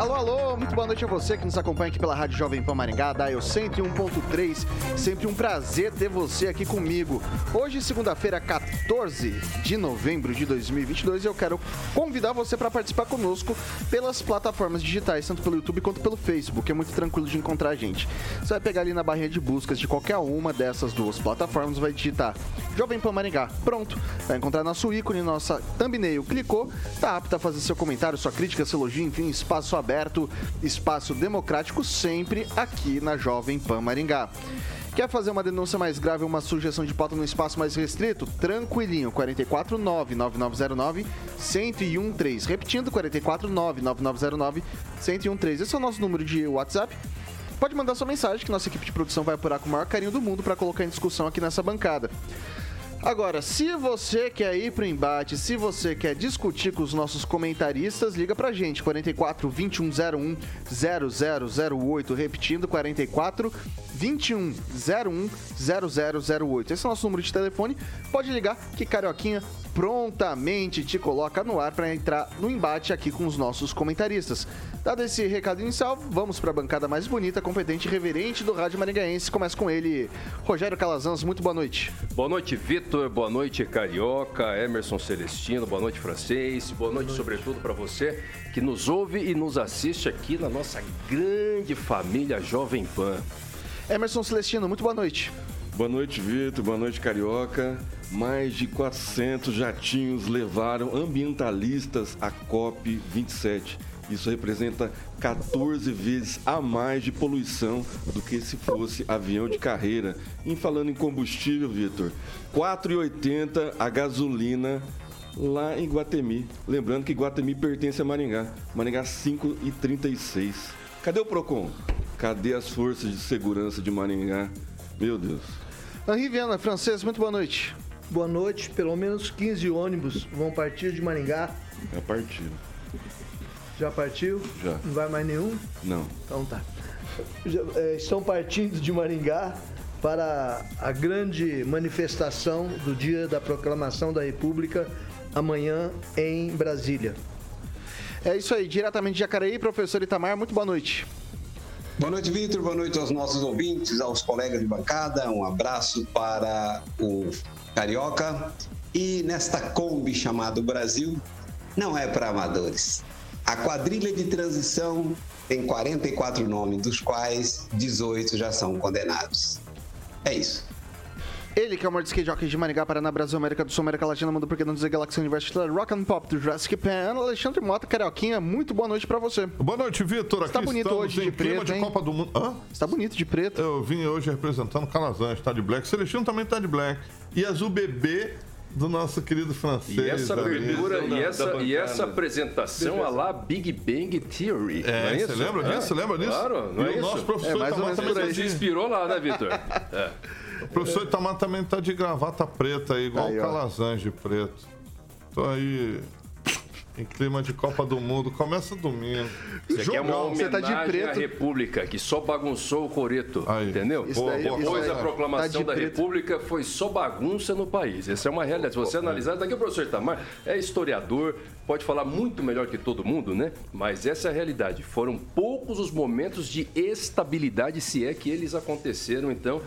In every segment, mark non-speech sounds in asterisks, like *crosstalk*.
Alô, alô, muito boa noite a você que nos acompanha aqui pela Rádio Jovem Pan Maringá, da eu 101.3. Sempre um prazer ter você aqui comigo. Hoje, segunda-feira, 14 de novembro de 2022, eu quero convidar você para participar conosco pelas plataformas digitais, tanto pelo YouTube quanto pelo Facebook. É muito tranquilo de encontrar a gente. Você vai pegar ali na barrinha de buscas de qualquer uma dessas duas plataformas, vai digitar Jovem Pan Maringá. Pronto, vai encontrar nosso ícone, nossa thumbnail. Clicou, tá apto a fazer seu comentário, sua crítica, seu elogio, enfim, espaço aberto aberto, espaço democrático, sempre aqui na Jovem Pan Maringá. Quer fazer uma denúncia mais grave uma sugestão de pauta no espaço mais restrito? Tranquilinho, 449-9909-1013. Repetindo, 449-9909-1013. Esse é o nosso número de WhatsApp. Pode mandar sua mensagem que nossa equipe de produção vai apurar com o maior carinho do mundo para colocar em discussão aqui nessa bancada. Agora, se você quer ir pro embate, se você quer discutir com os nossos comentaristas, liga pra gente, 44 2101 0008, repetindo, 44 2101 0008. Esse é o nosso número de telefone. Pode ligar que Carioquinha prontamente te coloca no ar para entrar no embate aqui com os nossos comentaristas. Dado esse recado inicial, vamos para a bancada mais bonita, competente e reverente do Rádio Maringaense. Começa com ele, Rogério Calazans. Muito boa noite. Boa noite, Vitor. Boa noite, Carioca, Emerson Celestino. Boa noite, Francês. Boa noite, boa noite. sobretudo, para você que nos ouve e nos assiste aqui na nossa grande família Jovem Pan. Emerson Celestino, muito boa noite. Boa noite, Vitor. Boa noite, Carioca. Mais de 400 jatinhos levaram ambientalistas à COP27. Isso representa 14 vezes a mais de poluição do que se fosse avião de carreira. Em falando em combustível, Vitor, 4,80 a gasolina lá em Guatemi. Lembrando que Guatemi pertence a Maringá. Maringá 5,36. Cadê o Procon? Cadê as forças de segurança de Maringá? Meu Deus. Henri Viana, francês, muito boa noite. Boa noite. Pelo menos 15 ônibus vão partir de Maringá. Já partiram. Já partiu? Já. Não vai mais nenhum? Não. Então tá. Já, é, estão partindo de Maringá para a grande manifestação do dia da proclamação da República amanhã em Brasília. É isso aí, diretamente de Jacareí, professor Itamar, muito boa noite. Boa noite, Vitor. Boa noite aos nossos ouvintes, aos colegas de bancada. Um abraço para o Carioca. E nesta Kombi chamada Brasil, não é para amadores. A quadrilha de transição tem 44 nomes, dos quais 18 já são condenados. É isso. Ele que é o maior skate jockey de Maringá, Paraná, Brasil, América do Sul, América Latina, Mundo Porque Não Dizer Galaxy Universo, Rock and Pop do Jurassic Pan, Alexandre Mota, Carioquinha, muito boa noite pra você. Boa noite, Vitor. Aqui tá bonito hoje de preto, de hein? Copa do Mundo. Hã? Está bonito de preto. Eu vim hoje representando Calazans, tá de black. Celestino também tá de black. E azul bebê do nosso querido francês. E essa abertura e, essa, e essa apresentação a lá Big Bang Theory. É, é você lembra disso? É? Lembra disso? Claro, não e é o isso? nosso professor é, mais também, também se inspirou lá, né, Vitor? *laughs* É. O professor Itamar também tá de gravata preta aí, igual aí, o Calazans de preto. Tô aí em clima de Copa do Mundo. Começa domingo. Isso aqui é uma homenagem tá de preto. à República, que só bagunçou o Coreto. Aí. Entendeu? Isso boa, daí, boa, Depois da proclamação tá da preto. República, foi só bagunça no país. Essa é uma realidade. Se você analisar, daqui o professor Itamar é historiador, pode falar muito melhor que todo mundo, né? Mas essa é a realidade. Foram poucos os momentos de estabilidade, se é que eles aconteceram. Então,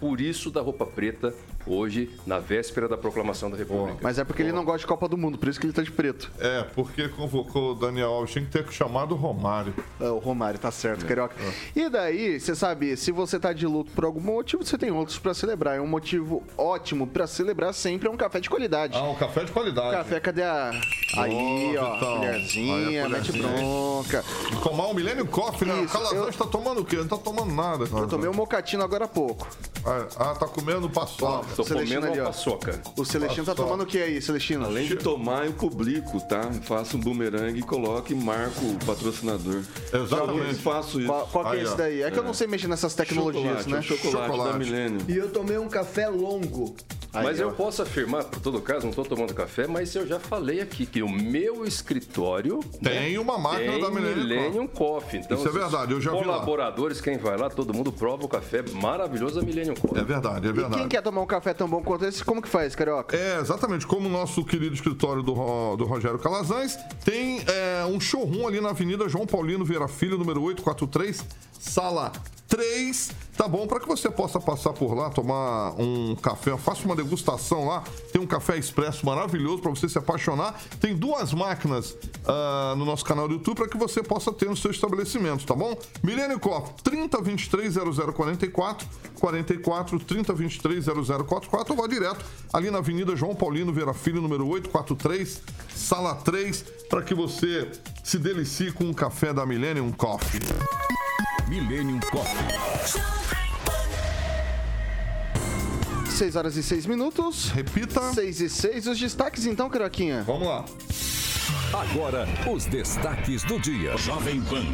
por isso da roupa preta hoje, na véspera da proclamação da República. Mas é porque ele não gosta de Copa do Mundo, por isso que ele tá de preto. É, porque convocou o Daniel Alves, tinha que ter chamado o Romário. É, o Romário, tá certo, é. Carioca. É. E daí, você sabe, se você tá de luto por algum motivo, você tem outros para celebrar. É um motivo ótimo para celebrar sempre é um café de qualidade. Ah, um café de qualidade. Café, cadê a... Aí, ó, então. colherzinha, mete bronca. E tomar um Millennium Coffee, né? Isso, o Calazans eu... tá tomando o quê? Não tá tomando nada. Eu tomei um mocatino agora há pouco. Ah, ah tá comendo paçoca. Tô comendo uma paçoca. O Celestino tá tomando o que aí, Celestino? Além de tomar, eu publico, tá? Faço um bumerangue, coloco e marco o patrocinador. Exatamente. Eu faço isso. Qual, qual que é esse daí? É que eu não sei mexer nessas tecnologias, chocolate, né? É chocolate, chocolate da Milênio. E eu tomei um café longo. Aí, mas eu posso afirmar, por todo caso, não estou tomando café, mas eu já falei aqui que o meu escritório tem né, uma máquina tem da Millennium, Millennium Coffee. Então, Isso é verdade, eu já vi Colaboradores, quem vai lá, todo mundo prova o café maravilhoso da Millennium Coffee. É verdade, é verdade. E quem quer tomar um café tão bom quanto esse, como que faz, Carioca? É, exatamente, como o nosso querido escritório do, do Rogério Calazans, tem é, um showroom ali na Avenida João Paulino Vieira Filho, número 843, sala 3, tá bom? Para que você possa passar por lá, tomar um café, faça uma degustação lá. Tem um café expresso maravilhoso para você se apaixonar. Tem duas máquinas uh, no nosso canal do YouTube para que você possa ter no seu estabelecimento, tá bom? Milênio Coffee, 3023 0044, 44 3023 0044, ou vá direto ali na Avenida João Paulino Vera Filho, número 843, sala 3, para que você se delicie com um café da Millennium Coffee. Millennium Coffee. 6 horas e 6 minutos. Repita. 6 e 6. Os destaques então, Caroquinha. Vamos lá. Agora, os destaques do dia. Jovem Pan.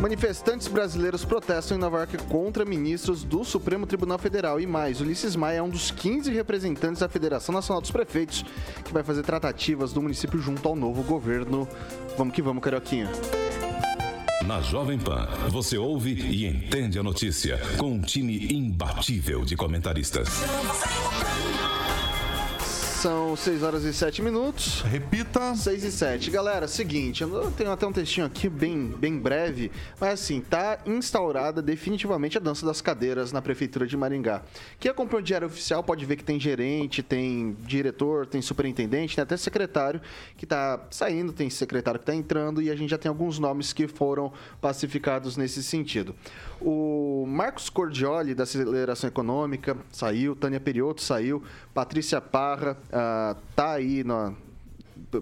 Manifestantes brasileiros protestam em Nova York contra ministros do Supremo Tribunal Federal. E mais, Ulisses Maia é um dos 15 representantes da Federação Nacional dos Prefeitos que vai fazer tratativas do município junto ao novo governo. Vamos que vamos, Carioquinha. Na Jovem Pan, você ouve e entende a notícia com um time imbatível de comentaristas. São 6 horas e 7 minutos. Repita. 6 e 7. Galera, seguinte, eu tenho até um textinho aqui bem, bem breve, mas assim, tá instaurada definitivamente a dança das cadeiras na Prefeitura de Maringá. Quem acompanha o Diário Oficial pode ver que tem gerente, tem diretor, tem superintendente, tem até secretário que tá saindo, tem secretário que tá entrando e a gente já tem alguns nomes que foram pacificados nesse sentido. O Marcos Cordioli, da Aceleração Econômica, saiu, Tânia Perioto saiu, Patrícia Parra uh, tá aí, no,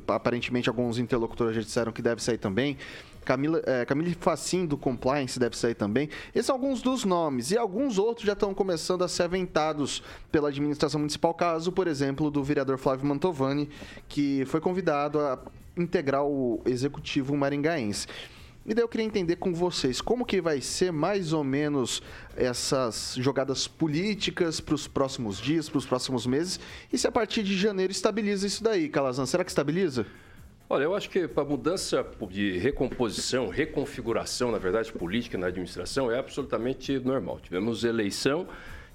aparentemente alguns interlocutores já disseram que deve sair também. Camila, é, Camille Facim, do Compliance, deve sair também. Esses são alguns dos nomes. E alguns outros já estão começando a ser aventados pela administração municipal. Caso, por exemplo, do vereador Flávio Mantovani, que foi convidado a integrar o executivo maringaense. E daí eu queria entender com vocês como que vai ser mais ou menos essas jogadas políticas para os próximos dias, para os próximos meses, e se a partir de janeiro estabiliza isso daí, Calazan. Será que estabiliza? Olha, eu acho que a mudança de recomposição, reconfiguração, na verdade, política na administração é absolutamente normal. Tivemos eleição,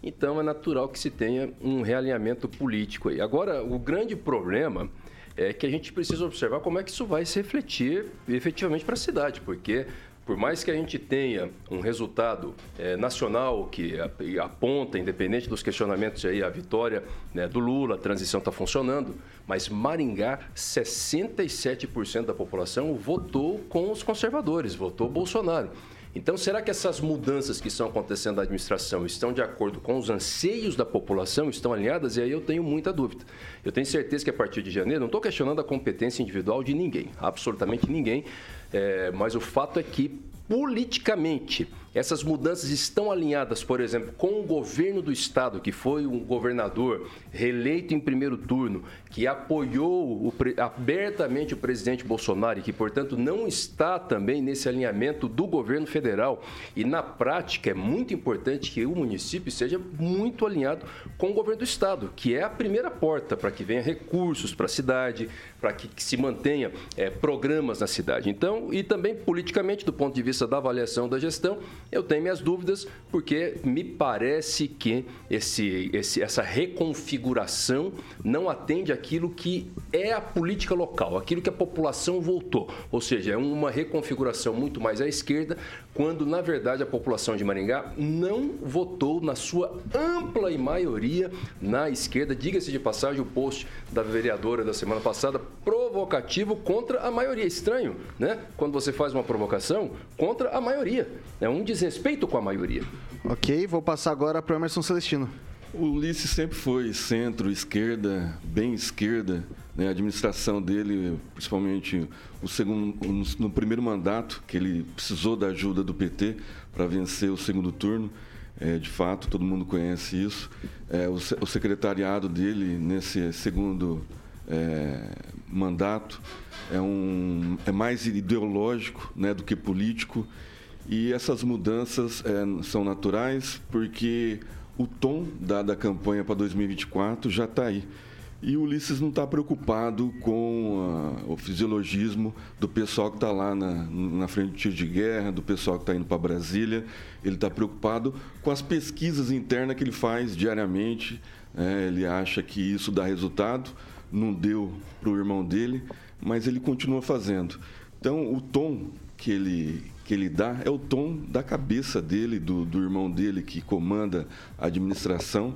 então é natural que se tenha um realinhamento político aí. Agora, o grande problema é que a gente precisa observar como é que isso vai se refletir efetivamente para a cidade, porque por mais que a gente tenha um resultado é, nacional que aponta, independente dos questionamentos aí, a vitória né, do Lula, a transição está funcionando, mas Maringá, 67% da população votou com os conservadores, votou Bolsonaro. Então, será que essas mudanças que estão acontecendo na administração estão de acordo com os anseios da população, estão alinhadas? E aí eu tenho muita dúvida. Eu tenho certeza que a partir de janeiro, não estou questionando a competência individual de ninguém, absolutamente ninguém, é, mas o fato é que politicamente essas mudanças estão alinhadas, por exemplo, com o governo do estado, que foi um governador reeleito em primeiro turno, que apoiou o, abertamente o presidente Bolsonaro e que, portanto, não está também nesse alinhamento do governo federal. E na prática é muito importante que o município seja muito alinhado com o governo do estado, que é a primeira porta para que venha recursos para a cidade, para que, que, se mantenha é, programas na cidade. Então, e também politicamente, do ponto de vista da avaliação da gestão, eu tenho minhas dúvidas, porque me parece que esse, esse, essa reconfiguração não atende aquilo que é a política local, aquilo que a população voltou. Ou seja, é uma reconfiguração muito mais à esquerda, quando na verdade a população de Maringá não votou na sua ampla e maioria na esquerda. Diga-se de passagem o post da vereadora da semana passada provocativo contra a maioria. Estranho, né? Quando você faz uma provocação contra a maioria. É um desrespeito com a maioria. Ok, vou passar agora para o Emerson Celestino. O Ulisses sempre foi centro, esquerda, bem esquerda. Né? A administração dele, principalmente o segundo, no primeiro mandato, que ele precisou da ajuda do PT para vencer o segundo turno. É, de fato, todo mundo conhece isso. É, o, o, secretariado dele, nesse segundo é, mandato, é, um, é mais ideológico né, do que político. E essas mudanças é, são naturais porque o tom da, da campanha para 2024 já está aí. E o Ulisses não está preocupado com uh, o fisiologismo do pessoal que está lá na, na frente do tiro de guerra, do pessoal que está indo para Brasília. Ele está preocupado com as pesquisas internas que ele faz diariamente. Né? Ele acha que isso dá resultado. Não deu para o irmão dele, mas ele continua fazendo. Então, o tom que ele, que ele dá é o tom da cabeça dele, do, do irmão dele que comanda a administração,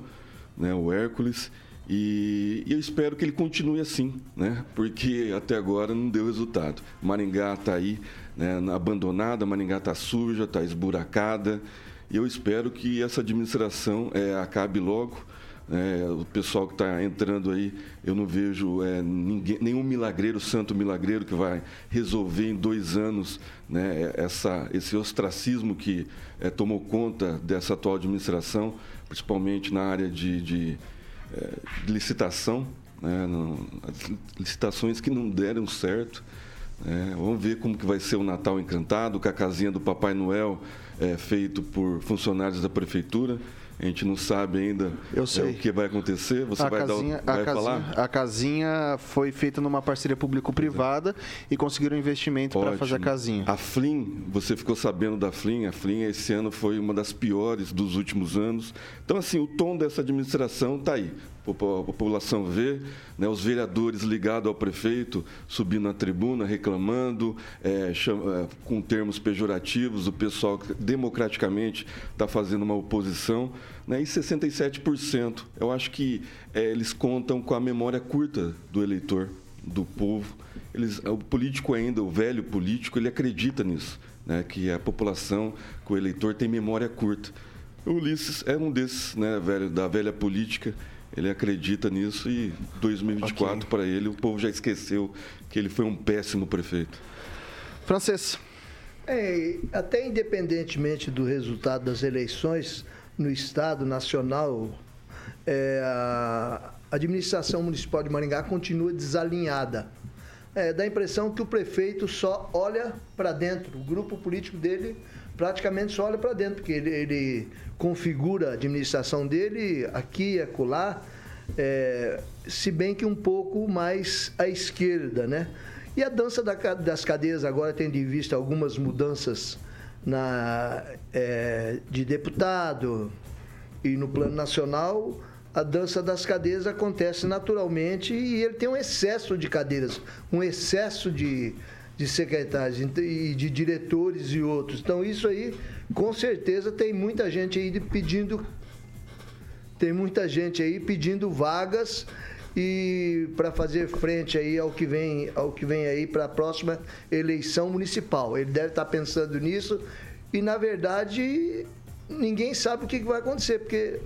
né? o Hércules. E, eu espero que ele continue assim, né? porque até agora não deu resultado. Maringá está aí né, abandonada, Maringá está suja, está esburacada. E eu espero que essa administração é, acabe logo. É, o pessoal que está entrando aí, eu não vejo é, ninguém, nenhum milagreiro, santo milagreiro, que vai resolver em dois anos né, essa, esse ostracismo que é, tomou conta dessa atual administração, principalmente na área de, de é, licitação, né, licitações que não deram certo. É, vamos ver como que vai ser o Natal Encantado, com a casinha do Papai Noel é, feito por funcionários da prefeitura. A gente não sabe ainda é, o que vai acontecer. Você a vai, casinha, dar, vai a casinha, falar? A casinha foi feita numa parceria público-privada e conseguiram investimento para fazer a casinha. A Flim, você ficou sabendo da Flim? A Flim esse ano foi uma das piores dos últimos anos. Então, assim, o tom dessa administração está aí a população vê, né, os vereadores ligados ao prefeito subindo na tribuna, reclamando, é, chama, é, com termos pejorativos, o pessoal que democraticamente está fazendo uma oposição, né, e 67%. Eu acho que é, eles contam com a memória curta do eleitor, do povo. Eles, o político ainda, o velho político, ele acredita nisso, né, que a população, que o eleitor tem memória curta. O Ulisses é um desses, né, velho, da velha política ele acredita nisso e 2024 okay. para ele o povo já esqueceu que ele foi um péssimo prefeito. Francês. É, até independentemente do resultado das eleições no Estado Nacional, é, a administração municipal de Maringá continua desalinhada. É, dá a impressão que o prefeito só olha para dentro, o grupo político dele praticamente só olha para dentro, porque ele, ele, configura a administração dele aqui e acolá, é, se bem que um pouco mais à esquerda, né? E a dança da, das cadeias agora, tendo em vista algumas mudanças na, é, de deputado e no plano nacional, a dança das cadeiras acontece naturalmente e ele tem um excesso de cadeiras, um excesso de, de secretários e de diretores e outros. Então, isso aí, com certeza, tem muita gente aí pedindo. Tem muita gente aí pedindo vagas e para fazer frente aí ao que vem, ao que vem aí para a próxima eleição municipal. Ele deve estar tá pensando nisso e na verdade ninguém sabe o que vai acontecer, porque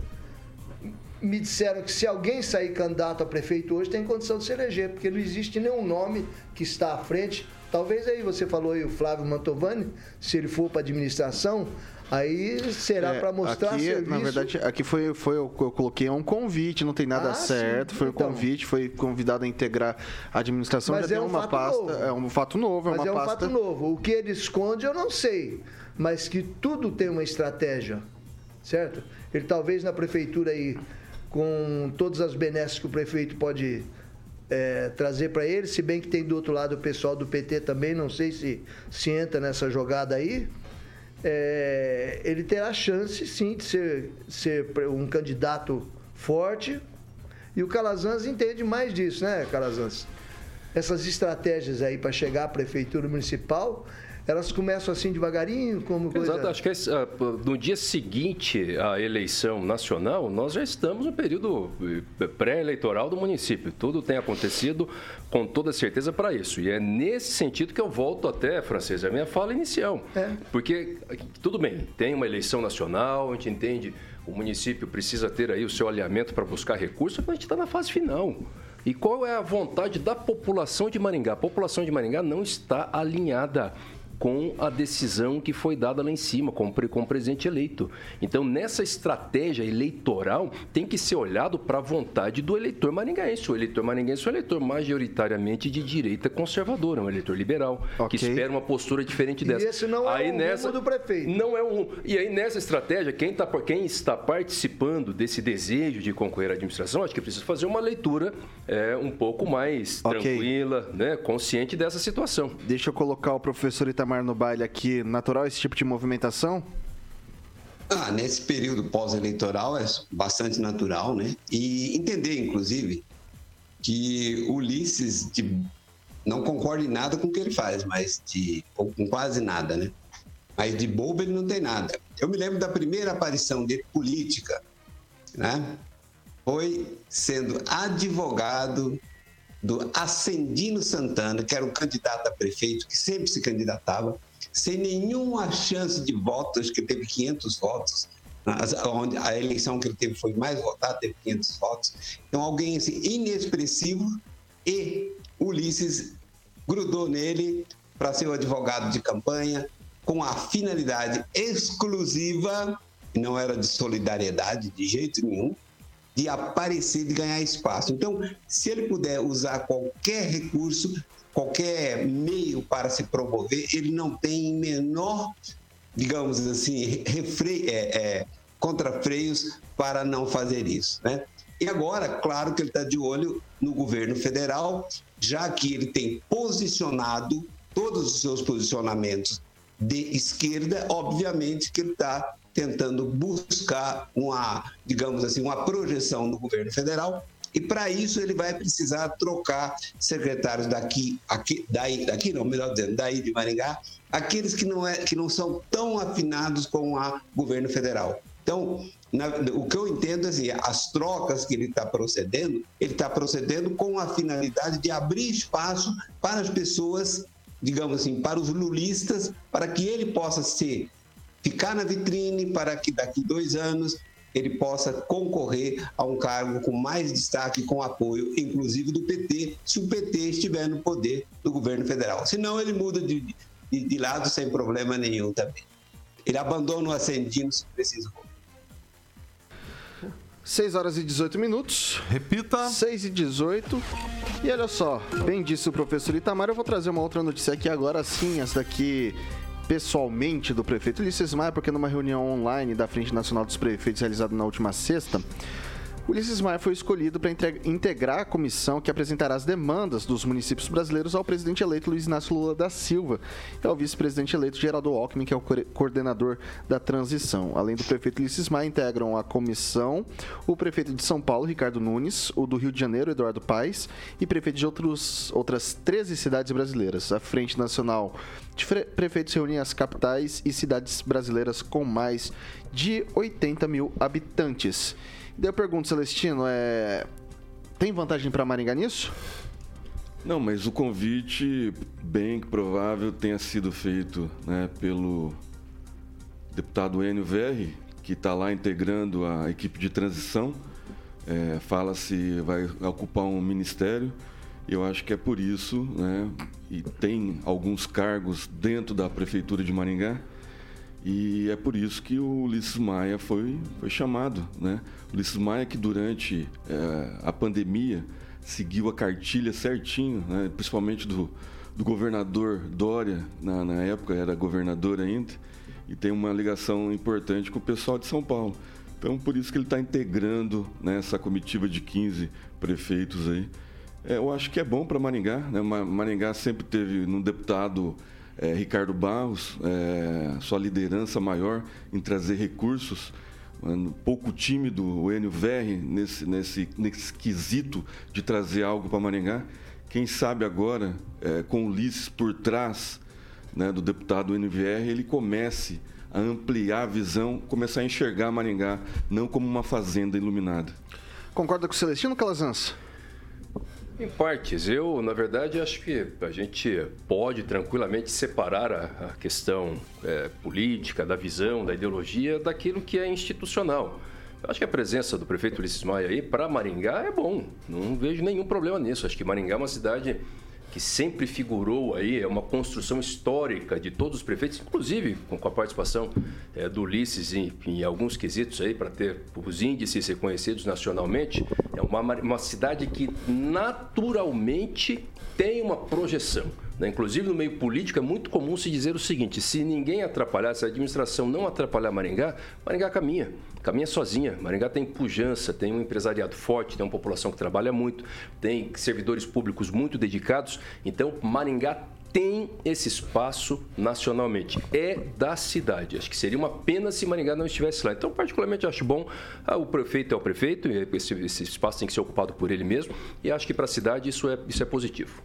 me disseram que se alguém sair candidato a prefeito hoje tem condição de se eleger, porque não existe nenhum nome que está à frente Talvez aí você falou aí o Flávio Mantovani, se ele for para administração, aí será é, para mostrar aqui, serviço. Na verdade, aqui foi, foi eu, eu coloquei um convite, não tem nada ah, certo, sim. foi então, um convite, foi convidado a integrar a administração, mas já é tem um uma pasta, novo. é um fato novo, é mas é uma um pasta... fato novo. O que ele esconde eu não sei, mas que tudo tem uma estratégia, certo? Ele talvez na prefeitura aí com todas as benesses que o prefeito pode é, trazer para ele, se bem que tem do outro lado o pessoal do PT também, não sei se, se entra nessa jogada aí. É, ele terá chance sim de ser, ser um candidato forte. E o Calazans entende mais disso, né, Calazans? Essas estratégias aí para chegar à prefeitura municipal elas começam assim devagarinho, como coisa... Exato, acho que ah, no dia seguinte à eleição nacional, nós já estamos no período eh, pré-eleitoral do município. Tudo tem acontecido com toda certeza para isso. E é nesse sentido que eu volto até, Francês, a minha fala inicial. É. Porque, tudo bem, tem uma eleição nacional, a gente entende, o município precisa ter aí o seu alinhamento para buscar recursos, mas a gente está na fase final. E qual é a vontade da população de Maringá? A população de Maringá não está alinhada com a decisão que foi dada lá em cima, com, com o presidente eleito. Então, nessa estratégia eleitoral, tem que ser olhado para a vontade do eleitor maringaense. O eleitor maringaense é um eleitor majoritariamente de direita conservadora, um eleitor liberal, okay. que espera uma postura diferente dessa. E esse não é aí, o nessa, do prefeito. Não é um. E aí, nessa estratégia, quem, tá, quem está participando desse desejo de concorrer à administração, acho que precisa fazer uma leitura é, um pouco mais okay. tranquila, né, consciente dessa situação. Deixa eu colocar o professor Itamar Itamar no baile aqui, natural esse tipo de movimentação? Ah, nesse período pós-eleitoral é bastante natural, né? E entender, inclusive, que Ulisses de, não concorda em nada com o que ele faz, mas de, com quase nada, né? Mas de bobo ele não tem nada. Eu me lembro da primeira aparição dele política, né? Foi sendo advogado do Ascendino Santana, que era um candidato a prefeito, que sempre se candidatava, sem nenhuma chance de votos, que teve 500 votos, onde a eleição que ele teve foi mais votada, teve 500 votos. Então, alguém assim, inexpressivo e Ulisses grudou nele para ser o advogado de campanha, com a finalidade exclusiva, não era de solidariedade de jeito nenhum, de aparecer, de ganhar espaço. Então, se ele puder usar qualquer recurso, qualquer meio para se promover, ele não tem menor, digamos assim, refre... é, é, contrafreios para não fazer isso. Né? E agora, claro que ele está de olho no governo federal, já que ele tem posicionado todos os seus posicionamentos de esquerda, obviamente que ele está tentando buscar uma, digamos assim, uma projeção no governo federal. E para isso ele vai precisar trocar secretários daqui, aqui, daí, daqui não, melhor dizendo, daí de Maringá, aqueles que não, é, que não são tão afinados com o governo federal. Então, na, o que eu entendo é assim, as trocas que ele está procedendo, ele está procedendo com a finalidade de abrir espaço para as pessoas, digamos assim, para os lulistas, para que ele possa ser ficar na vitrine para que daqui dois anos ele possa concorrer a um cargo com mais destaque, com apoio, inclusive do PT, se o PT estiver no poder do governo federal. Senão ele muda de, de, de lado sem problema nenhum também. Ele abandona o Ascendino se precisar. 6 horas e 18 minutos. Repita. 6 e 18. E olha só, bem disse o professor Itamar, eu vou trazer uma outra notícia aqui agora sim, essa daqui pessoalmente do prefeito Ulisses Maia, porque numa reunião online da Frente Nacional dos Prefeitos realizada na última sexta, Ulisses Maia foi escolhido para integrar a comissão que apresentará as demandas dos municípios brasileiros ao presidente eleito Luiz Inácio Lula da Silva e ao vice-presidente eleito Geraldo Alckmin, que é o coordenador da transição. Além do prefeito Ulisses Maia, integram a comissão o prefeito de São Paulo, Ricardo Nunes, o do Rio de Janeiro, Eduardo Paes, e prefeito de outros, outras 13 cidades brasileiras. A Frente Nacional de Prefeitos reúne as capitais e cidades brasileiras com mais de 80 mil habitantes. Daí eu pergunto, Celestino, é... tem vantagem para Maringá nisso? Não, mas o convite, bem provável, tenha sido feito né, pelo deputado Enio Verri, que está lá integrando a equipe de transição. É, Fala-se vai ocupar um ministério. Eu acho que é por isso, né? E tem alguns cargos dentro da prefeitura de Maringá e é por isso que o Ulisses Maia foi, foi chamado. Né? Ulisses Maia que durante é, a pandemia seguiu a cartilha certinho, né? principalmente do, do governador Dória, na, na época era governador ainda, e tem uma ligação importante com o pessoal de São Paulo. Então, por isso que ele está integrando né, essa comitiva de 15 prefeitos aí. É, eu acho que é bom para Maringá. Né? Maringá sempre teve no deputado é, Ricardo Barros é, sua liderança maior em trazer recursos. Um pouco tímido o Enio Verri nesse, nesse, nesse quesito de trazer algo para Maringá. Quem sabe agora, é, com o Ulisses por trás né, do deputado NVR, ele comece a ampliar a visão, começar a enxergar Maringá não como uma fazenda iluminada. Concorda com o Celestino Calazans? Em partes. Eu, na verdade, acho que a gente pode tranquilamente separar a, a questão é, política, da visão, da ideologia, daquilo que é institucional. Eu acho que a presença do prefeito Ulisses Maia aí para Maringá é bom. Não vejo nenhum problema nisso. Acho que Maringá é uma cidade que sempre figurou aí, é uma construção histórica de todos os prefeitos, inclusive com a participação é, do Ulisses em, em, alguns quesitos aí, para ter os índices reconhecidos nacionalmente. É uma, uma cidade que naturalmente tem uma projeção. Né? Inclusive no meio político é muito comum se dizer o seguinte: se ninguém atrapalhar, se a administração não atrapalhar Maringá, Maringá caminha caminha sozinha. Maringá tem pujança, tem um empresariado forte, tem uma população que trabalha muito, tem servidores públicos muito dedicados. Então, Maringá tem esse espaço nacionalmente. É da cidade. Acho que seria uma pena se Maringá não estivesse lá. Então, particularmente, acho bom. Ah, o prefeito é o prefeito, esse, esse espaço tem que ser ocupado por ele mesmo. E acho que para a cidade isso é, isso é positivo.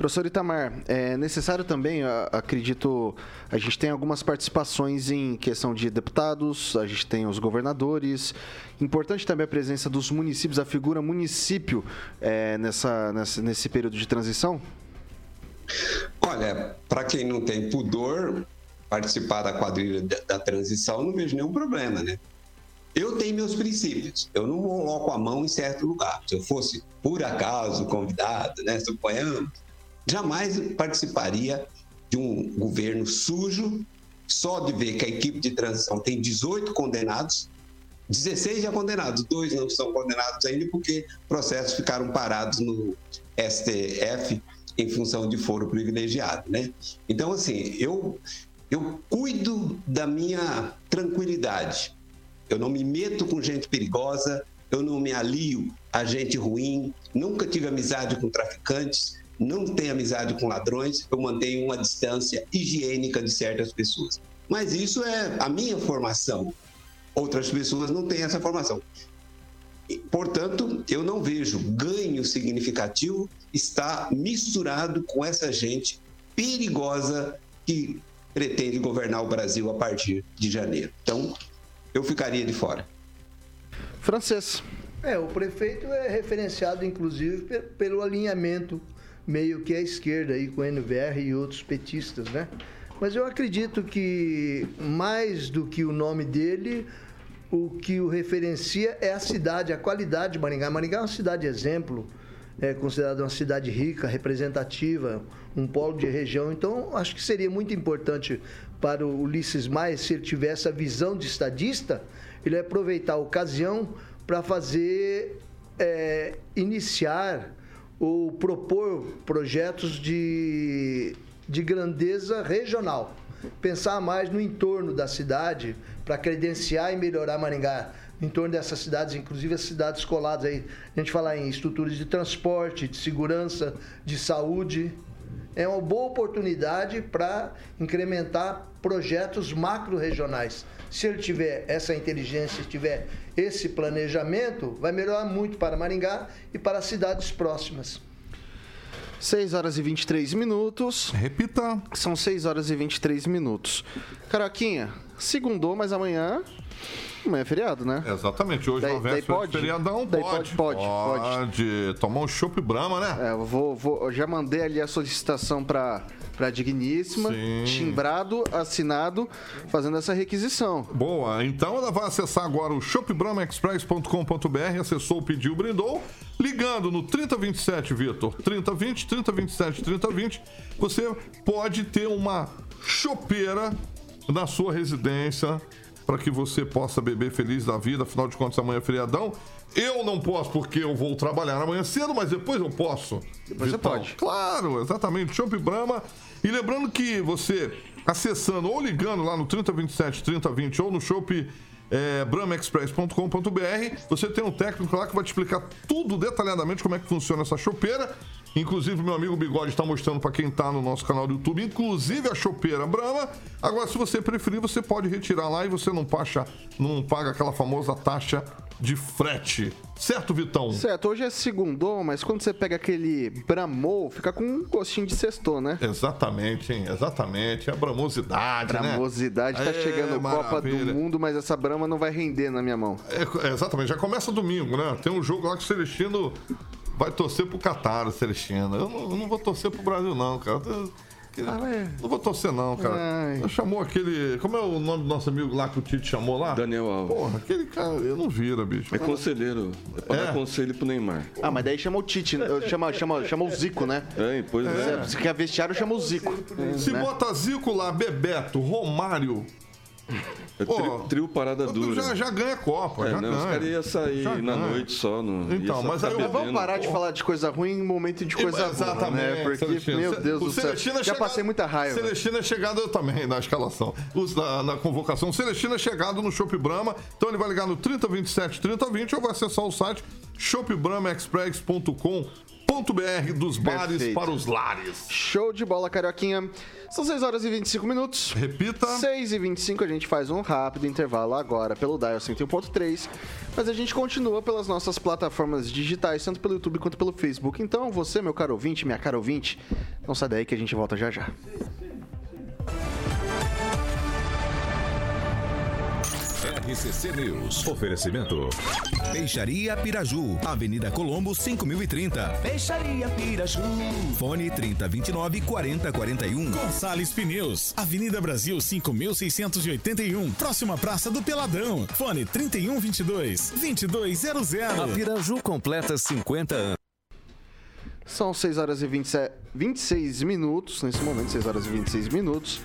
Professor Itamar, é necessário também, acredito, a gente tem algumas participações em questão de deputados, a gente tem os governadores. Importante também a presença dos municípios, a figura município é, nessa, nessa, nesse período de transição? Olha, para quem não tem pudor, participar da quadrilha da transição, não vejo nenhum problema, né? Eu tenho meus princípios. Eu não coloco a mão em certo lugar. Se eu fosse, por acaso, convidado, né? Suponhamos, jamais participaria de um governo sujo, só de ver que a equipe de transição tem 18 condenados, 16 já condenados, dois não são condenados ainda porque processos ficaram parados no STF em função de foro privilegiado, né? Então, assim, eu, eu cuido da minha tranquilidade. Eu não me meto com gente perigosa, eu não me alio a gente ruim, nunca tive amizade com traficantes, não tenho amizade com ladrões, eu mantenho uma distância higiênica de certas pessoas. Mas isso é a minha formação. Outras pessoas não têm essa formação. Portanto, eu não vejo ganho significativo estar misturado com essa gente perigosa que pretende governar o Brasil a partir de janeiro. Então, eu ficaria de fora. Francês. É, o prefeito é referenciado, inclusive, pelo alinhamento meio que à esquerda aí com o NVR e outros petistas, né? Mas eu acredito que mais do que o nome dele, o que o referencia é a cidade, a qualidade de Maringá. Maringá é uma cidade exemplo, é considerada uma cidade rica, representativa, um polo de região. Então, acho que seria muito importante para o Ulisses Maia, se ele tivesse a visão de estadista, ele aproveitar a ocasião para fazer, é, iniciar ou propor projetos de, de grandeza regional. Pensar mais no entorno da cidade para credenciar e melhorar Maringá. Em torno dessas cidades, inclusive as cidades coladas aí. A gente falar em estruturas de transporte, de segurança, de saúde. É uma boa oportunidade para incrementar projetos macro-regionais. Se ele tiver essa inteligência, tiver esse planejamento, vai melhorar muito para Maringá e para as cidades próximas. 6 horas e 23 minutos. Repita. São 6 horas e 23 minutos. Caroquinha, segundou, mas amanhã Amanhã é feriado, né? Exatamente. Hoje daí, é véspera pode, de feriadão, pode. Pode, pode, pode. Pode tomar um chopp Brahma, né? É, eu vou, vou, eu já mandei ali a solicitação para para Digníssima, Sim. timbrado, assinado, fazendo essa requisição. Boa, então ela vai acessar agora o shopbramaexpress.com.br, acessou, pediu, brindou, ligando no 3027, Vitor, 3020, 3027, 3020, você pode ter uma chopeira na sua residência para que você possa beber feliz da vida, afinal de contas amanhã é feriadão. Eu não posso porque eu vou trabalhar amanhã cedo, mas depois eu posso. Depois Vital. você pode. Claro, exatamente. Chopp Brahma. E lembrando que você acessando ou ligando lá no 3027 3020 ou no Chopp é, bramaexpress.com.br. Você tem um técnico lá que vai te explicar tudo detalhadamente como é que funciona essa chopeira. Inclusive, meu amigo Bigode está mostrando para quem está no nosso canal do YouTube, inclusive a chopeira Brahma. Agora, se você preferir, você pode retirar lá e você não, paga, não paga aquela famosa taxa de frete. Certo, Vitão? Certo, hoje é segundo, mas quando você pega aquele Bramou, fica com um gostinho de sexto, né? Exatamente, hein? Exatamente. A bramosidade, né? Bramosidade tá É, chegando Copa do. Mundo, mas essa Brahma não vai render na minha mão. É, é, exatamente, já começa domingo, né? Tem um jogo lá que o Celestino vai torcer pro Catar, o Celestino. Eu não, eu não vou torcer pro Brasil, não, cara. Ah, é. Não vou torcer, não, cara. Ai. Chamou aquele. Como é o nome do nosso amigo lá que o Tite chamou lá? Daniel Alves. Porra, aquele cara, eu não vira, bicho. É conselheiro. É pra É. dar conselho pro Neymar. Ah, mas daí chama o Tite, né? chama, chama, chama o Zico, né? É, pois é. Se quer vestiário, chama o Zico. Se né? bota Zico lá, Bebeto, Romário. É trio, trio parada dura. Já, já ganha a Copa, É, já não, os ganha. caras iam sair Já na ganha. noite só. Não, Então, mas aí vamos parar de falar de coisa ruim em momento de coisa boa, Exatamente, né? Porque, Celestino. meu Deus O do céu, Celestino é já chegado- passei muita raiva. Celestino é chegado também na escalação, Os na, na convocação. Celestino é chegado no Shop Brahma, então ele vai ligar no 3027 3020 ou vai acessar o site shopbramaexpress.com.br dos bares Perfeito. para os lares. Show de bola, Carioquinha. São 6 horas e 25 minutos. Repita. 6 e 25 a gente faz um rápido intervalo agora pelo Dial 101.3, mas a gente continua pelas nossas plataformas digitais, tanto pelo YouTube quanto pelo Facebook. Então, você, meu caro ouvinte, minha cara ouvinte, não sai daí que a gente volta já já. RCC News. Oferecimento. Peixaria Piraju, Avenida Colombo 5030. Peixaria Piraju. Fone 3029 4041. Gonçalves Pneus, Avenida Brasil 5681, próxima Praça do Peladão. Fone 3122 2200. Piraju completa 50 anos. São 6 horas e 27, 26 minutos, nesse momento, 6 horas e 26 minutos.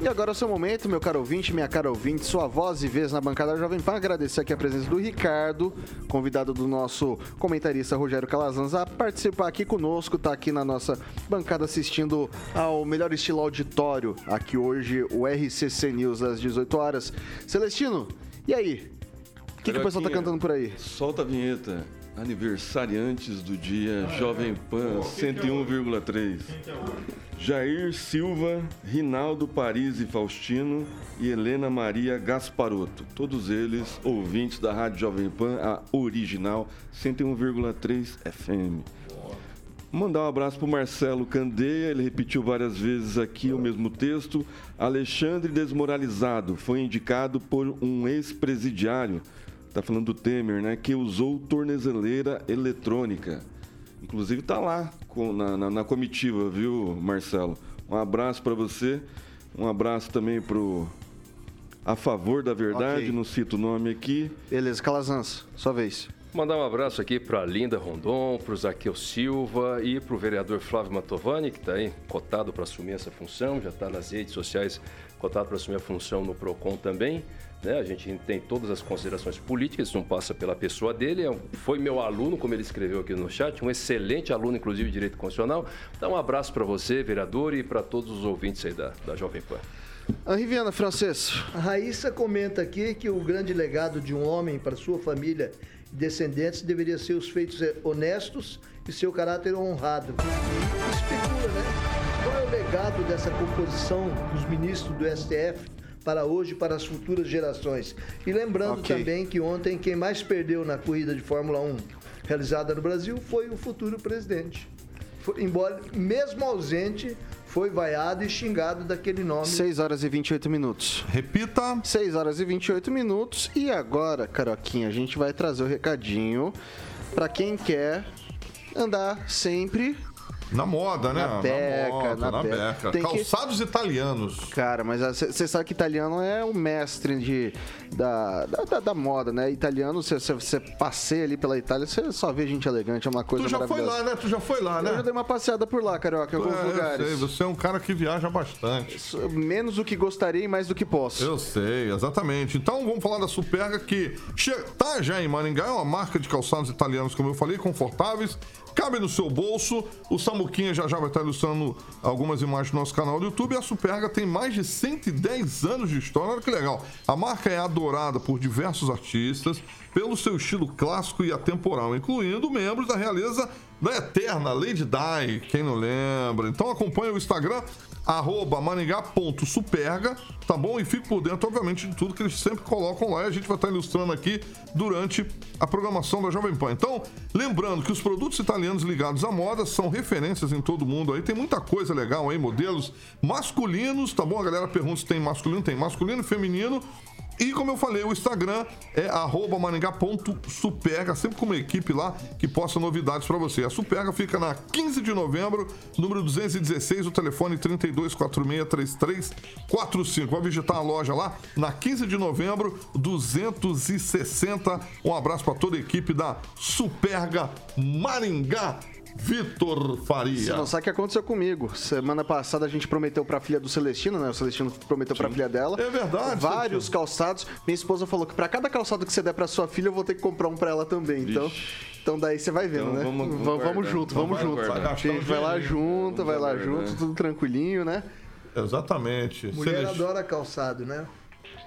E agora é o seu momento, meu caro ouvinte, minha cara ouvinte, sua voz e vez na bancada Jovem Pan. Agradecer aqui a presença do Ricardo, convidado do nosso comentarista Rogério Calazans a participar aqui conosco, tá aqui na nossa bancada assistindo ao melhor estilo auditório, aqui hoje o RCC News às 18 horas. Celestino, e aí? O que, que o pessoal tá cantando por aí? Solta a vinheta. Aniversariantes do dia, Jovem Pan 101,3. Jair Silva, Rinaldo Paris e Faustino e Helena Maria Gasparotto. Todos eles ouvintes da Rádio Jovem Pan, a original 101,3 FM. Mandar um abraço pro Marcelo Candeia, ele repetiu várias vezes aqui o mesmo texto. Alexandre Desmoralizado foi indicado por um ex-presidiário, tá falando do Temer, né, que usou tornezeleira eletrônica. Inclusive tá lá com- na, na- na comitiva, viu, Marcelo? Um abraço para você, um abraço também pro A Favor da Verdade, Ok. não cito o nome aqui. Beleza, Calazans, sua vez. Mandar um abraço aqui para Linda Rondon, para o Zaqueu Silva e para o vereador Flávio Mantovani, que está aí cotado para assumir essa função, já está nas redes sociais cotado para assumir a função no PROCON também. Né? A gente tem todas as considerações políticas, isso não passa pela pessoa dele. é um- Foi meu aluno, como ele escreveu aqui no chat, um excelente aluno, inclusive, de Direito Constitucional. Então, um abraço para você, vereador, e para todos os ouvintes aí da, da Jovem Pan. Henri Viana, francês. A Raíssa comenta aqui que o grande legado de um homem para sua família e descendentes deveria ser os feitos honestos e seu caráter honrado. Especula, né? Qual é o legado dessa composição dos ministros do STF para hoje e para as futuras gerações? E lembrando Ok. também que ontem quem mais perdeu na corrida de Fórmula 1 realizada no Brasil foi o futuro presidente. Foi- embora, mesmo ausente, foi vaiado e xingado daquele nome. 6 horas e 28 minutos. Repita. 6 horas e 28 minutos. E agora, Caroquinha, a gente vai trazer o recadinho para quem quer andar sempre. Na moda, né? Na beca, moda, na na beca. beca. Tem que- Calçados italianos. Cara, mas você sabe que italiano é o mestre de, da, da, da- da moda, né? Italiano, você passeia ali pela Itália, você só vê gente elegante, é uma coisa Tu já foi lá, né? Tu já foi lá, né? Eu já dei uma passeada por lá, Carioca, em alguns É, eu lugares. sei, você é um cara que viaja bastante. Menos do que gostaria e mais do que posso. Eu sei, exatamente. Então vamos falar da Superga que tá já em Maringá, é uma marca de calçados italianos, como eu falei, confortáveis, cabe no seu bolso. O Samuquinha já já vai estar ilustrando algumas imagens no nosso canal do YouTube. A Superga tem mais de 110 anos de história. Olha que legal. A marca é adorada por diversos artistas pelo seu estilo clássico e atemporal, incluindo membros da realeza da eterna Lady Di, quem não lembra. Então acompanhe o Instagram, arroba maringá.superga, tá bom? E fique por dentro, obviamente, de tudo que eles sempre colocam lá e a gente vai estar ilustrando aqui durante a programação da Jovem Pan. Então, lembrando que os produtos italianos ligados à moda são referências em todo mundo aí, tem muita coisa legal aí, modelos masculinos, tá bom? A galera pergunta se tem masculino, tem masculino e feminino. E como eu falei, o Instagram é maringá.superga, sempre com uma equipe lá que posta novidades para você. A Superga fica na 15 de novembro, número 216, o telefone 32463345. Vai visitar a loja lá na 15 de novembro, 260. Um abraço para toda a equipe da Superga Maringá. Vitor Faria. Você não sabe o que aconteceu comigo. Semana passada a gente prometeu pra filha do Celestino, né? O Celestino prometeu pra filha dela. É verdade, Vários calçados. Minha esposa falou que pra cada calçado que você der pra sua filha, eu vou ter que comprar um pra ela também. Então, então daí você vai vendo, Então, né? vamos- Vamos, vamos junto, Vamos vamos junto. A gente vai lá junto, vai lá guardar. junto, tudo tranquilinho, né? Exatamente. Mulher adora calçado, né?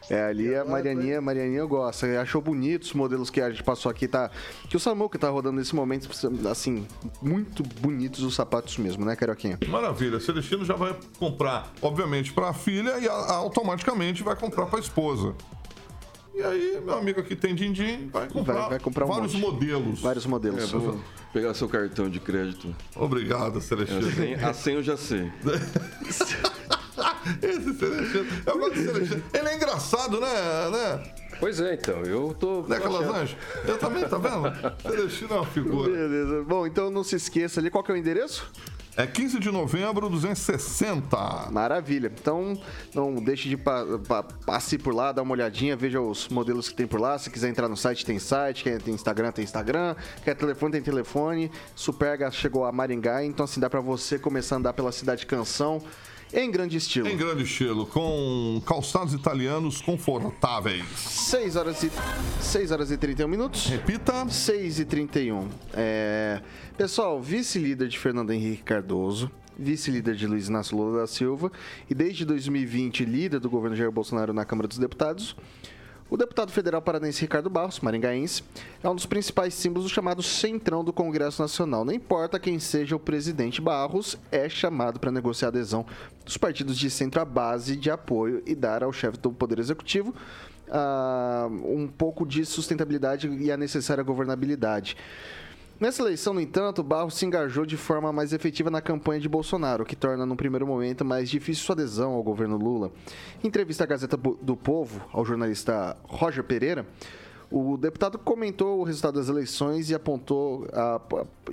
É, ali a Marianinha, Marianinha gosta. Achou bonitos os modelos que a gente passou aqui, tá? Que o Samuca tá rodando nesse momento, assim, muito bonitos os sapatos mesmo, né, Carioquinha? Maravilha. Celestino já vai comprar, obviamente, para a filha e automaticamente vai comprar para a esposa. E aí, meu amigo aqui tem din-din, vai comprar, Vai- vai comprar um vários monte. modelos. Vários modelos. É, vou pegar seu cartão de crédito. Obrigado, A Celestino. senha, a senha eu já sei. *laughs* Esse Celestino. Eu gosto do Celestino. Ele é engraçado, né? né? Pois é, então, eu tô. Né, Calazans? Eu também, tá vendo? *laughs* Celestino é uma figura. Beleza. Bom, então não se esqueça ali, qual que é o endereço? É 15 de novembro, 260. Maravilha. Então, não deixe de pa pa passe por lá, dar uma olhadinha, veja os modelos que tem por lá. Se quiser entrar no site, tem site. Quer tem Instagram, tem Instagram. Quer telefone, tem telefone. Superga chegou a Maringá, então assim dá pra você começar a andar pela cidade Canção em grande estilo. Em grande estilo, com calçados italianos confortáveis. 6 horas e 6 horas e 31 minutos. Repita. 6 e 31. É... Pessoal, vice-líder de Fernando Henrique Cardoso, vice-líder de Luiz Inácio Lula da Silva e desde 2020 líder do governo Jair Bolsonaro na Câmara dos Deputados, o deputado federal paranaense Ricardo Barros, maringaense, é um dos principais símbolos do chamado centrão do Congresso Nacional. Não importa quem seja o presidente, Barros é chamado para negociar a adesão dos partidos de centro à base de apoio e dar ao chefe do Poder Executivo ah, um pouco de sustentabilidade e a necessária governabilidade. Nessa eleição, no entanto, Barros se engajou de forma mais efetiva na campanha de Bolsonaro, que torna, num primeiro momento, mais difícil sua adesão ao governo Lula. Em entrevista à Gazeta do Povo, ao jornalista Roger Pereira, o deputado comentou o resultado das eleições e apontou, a-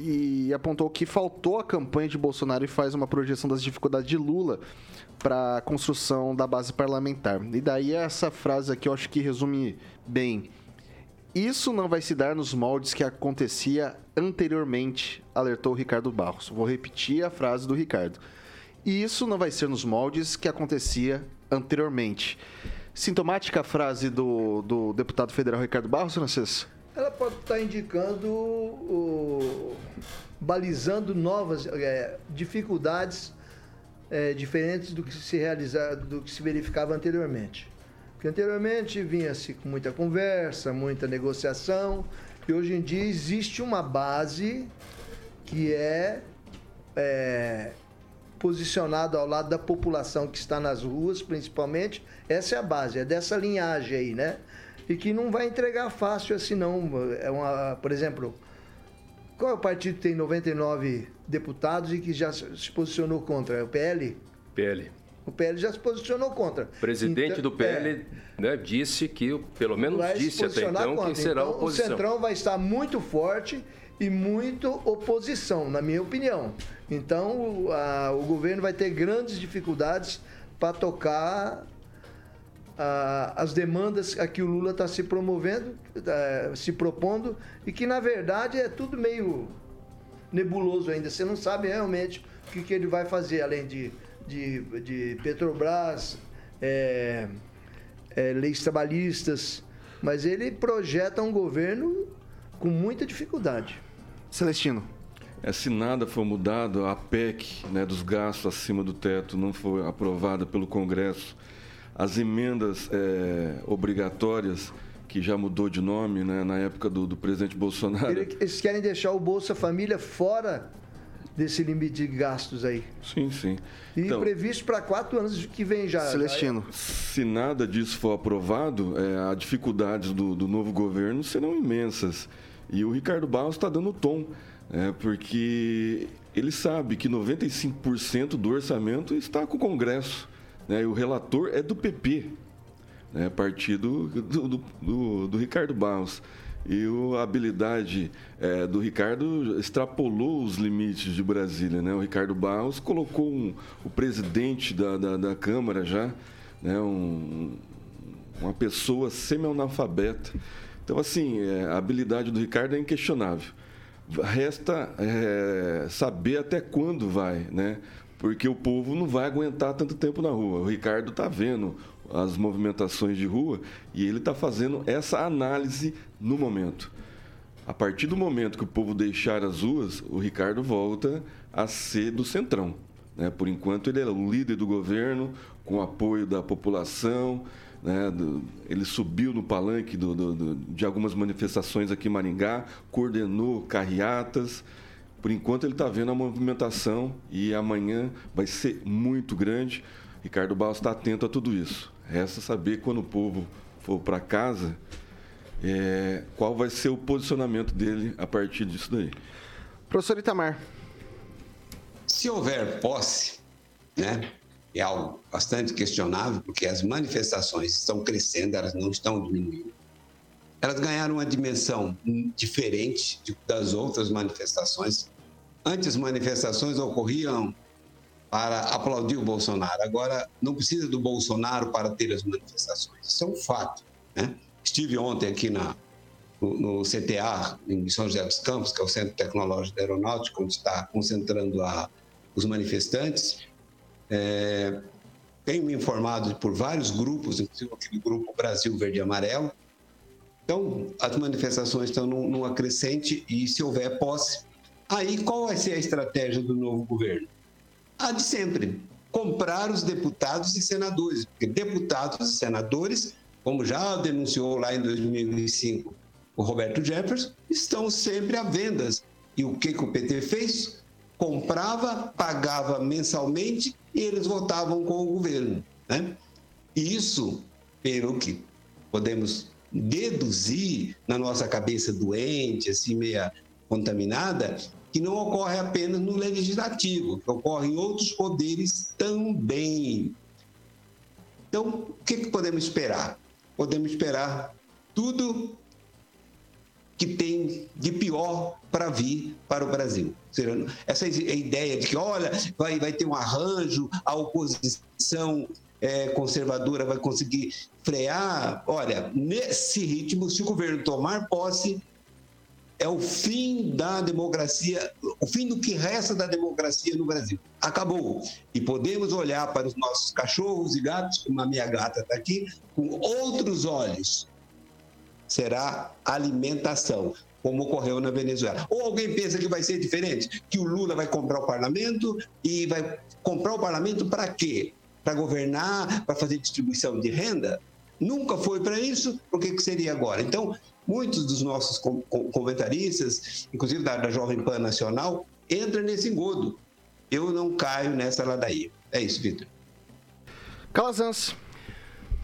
e apontou que faltou a campanha de Bolsonaro e faz uma projeção das dificuldades de Lula para a construção da base parlamentar. E daí essa frase aqui eu acho que resume bem. Isso não vai se dar nos moldes que acontecia anteriormente, alertou Ricardo Barros. Vou repetir a frase do Ricardo. Isso não vai ser nos moldes que acontecia anteriormente. Sintomática a frase do, do deputado federal Ricardo Barros, Francisco? Ela pode estar indicando, o- balizando novas é, dificuldades é, diferentes do que se realizava, do que se verificava anteriormente. Porque anteriormente vinha-se com muita conversa, muita negociação, e hoje em dia existe uma base que é, é posicionado ao lado da população que está nas ruas, principalmente. Essa é a base, é dessa linhagem aí, né? E que não vai entregar fácil assim, não. É uma, por exemplo, qual é o partido que tem 99 deputados e que já se posicionou contra? É o PL? PL. O PL já se posicionou contra. O presidente Então, do PL né, disse que, pelo menos vai disse até então, que contra. será Então, oposição. O Centrão vai estar muito forte e muito oposição, na minha opinião. Então, o, a- o governo vai ter grandes dificuldades para tocar a- as demandas a que o Lula está se promovendo, eh, se propondo, e que, na verdade, é tudo meio nebuloso ainda. Você não sabe realmente o que, que ele vai fazer, além de, de, de Petrobras, é, é, leis trabalhistas. Mas ele projeta um governo com muita dificuldade. Celestino. é, se nada for mudado, a PEC né, dos gastos acima do teto não for aprovada pelo Congresso, as emendas é, obrigatórias, que já mudou de nome né, na época do, do presidente Bolsonaro. Eles querem deixar o Bolsa Família fora desse limite de gastos aí. Sim, sim. E então, previsto para quatro anos que vem já. Celestino. Se nada disso for aprovado, é, as dificuldades do, do novo governo serão imensas. E o Ricardo Barros está dando tom, é, porque ele sabe que 95% do orçamento está com o Congresso. Né, e o relator é do PP, né, partido do, do, do, do Ricardo Barros. E a habilidade é, do Ricardo extrapolou os limites de Brasília. Né? O Ricardo Barros colocou um, o presidente da, da, da Câmara já, né? Um, uma pessoa semi-analfabeta. Então, assim, é, a habilidade do Ricardo é inquestionável. Resta é, saber até quando vai, né? Porque o povo não vai aguentar tanto tempo na rua. O Ricardo está vendo as movimentações de rua e ele está fazendo essa análise no momento. A partir do momento que o povo deixar as ruas, o Ricardo volta a ser do centrão. Né? Por enquanto, ele é o líder do governo, com apoio da população. Né? ele subiu no palanque do, do, do, de algumas manifestações aqui em Maringá, coordenou carreatas. Por enquanto, ele está vendo a movimentação e amanhã vai ser muito grande. Ricardo Barros está atento a tudo isso. Resta saber quando o povo for para casa é, qual vai ser o posicionamento dele a partir disso daí. Professor Itamar. Se houver posse, né, é algo bastante questionável, porque as manifestações estão crescendo, elas não estão diminuindo. Elas ganharam uma dimensão diferente das outras manifestações. Antes, manifestações ocorriam para aplaudir o Bolsonaro. Agora, não precisa do Bolsonaro para ter as manifestações. Isso é um fato. Né? Estive ontem aqui na, no, no, CTA, em São José dos Campos, que é o Centro Tecnológico da Aeronáutica, onde está concentrando a, os manifestantes. É, tenho me informado por vários grupos, inclusive aquele grupo Brasil Verde e Amarelo. Então, as manifestações estão num, numa crescente e, se houver posse, aí qual vai ser a estratégia do novo governo? A de sempre: comprar os deputados e senadores. Porque deputados e senadores, como já denunciou lá em 2005 o Roberto Jefferson, estão sempre à vendas. E o que, que o PT fez? Comprava, pagava mensalmente e eles votavam com o governo. Né? Isso, pelo que podemos deduzir na nossa cabeça doente, assim, meia contaminada, que não ocorre apenas no legislativo, ocorre em outros poderes também. Então, o que, que podemos esperar? Podemos esperar tudo que tem de pior para vir para o Brasil. Essa ideia de que, olha, vai, vai ter um arranjo, a oposição é, conservadora vai conseguir frear. Olha, nesse ritmo, se o governo tomar posse, é o fim da democracia, o fim do que resta da democracia no Brasil. Acabou. E podemos olhar para os nossos cachorros e gatos, como a minha gata está aqui, com outros olhos. Será alimentação, como ocorreu na Venezuela. Ou alguém pensa que vai ser diferente? Que o Lula vai comprar o parlamento e vai comprar o parlamento para quê? Para governar, para fazer distribuição de renda? Nunca foi para isso, por que, que seria agora? Então, muitos dos nossos comentaristas, inclusive da, da Jovem Pan Nacional, entram nesse engodo. Eu não caio nessa ladainha. É isso, Vitor. Calazans.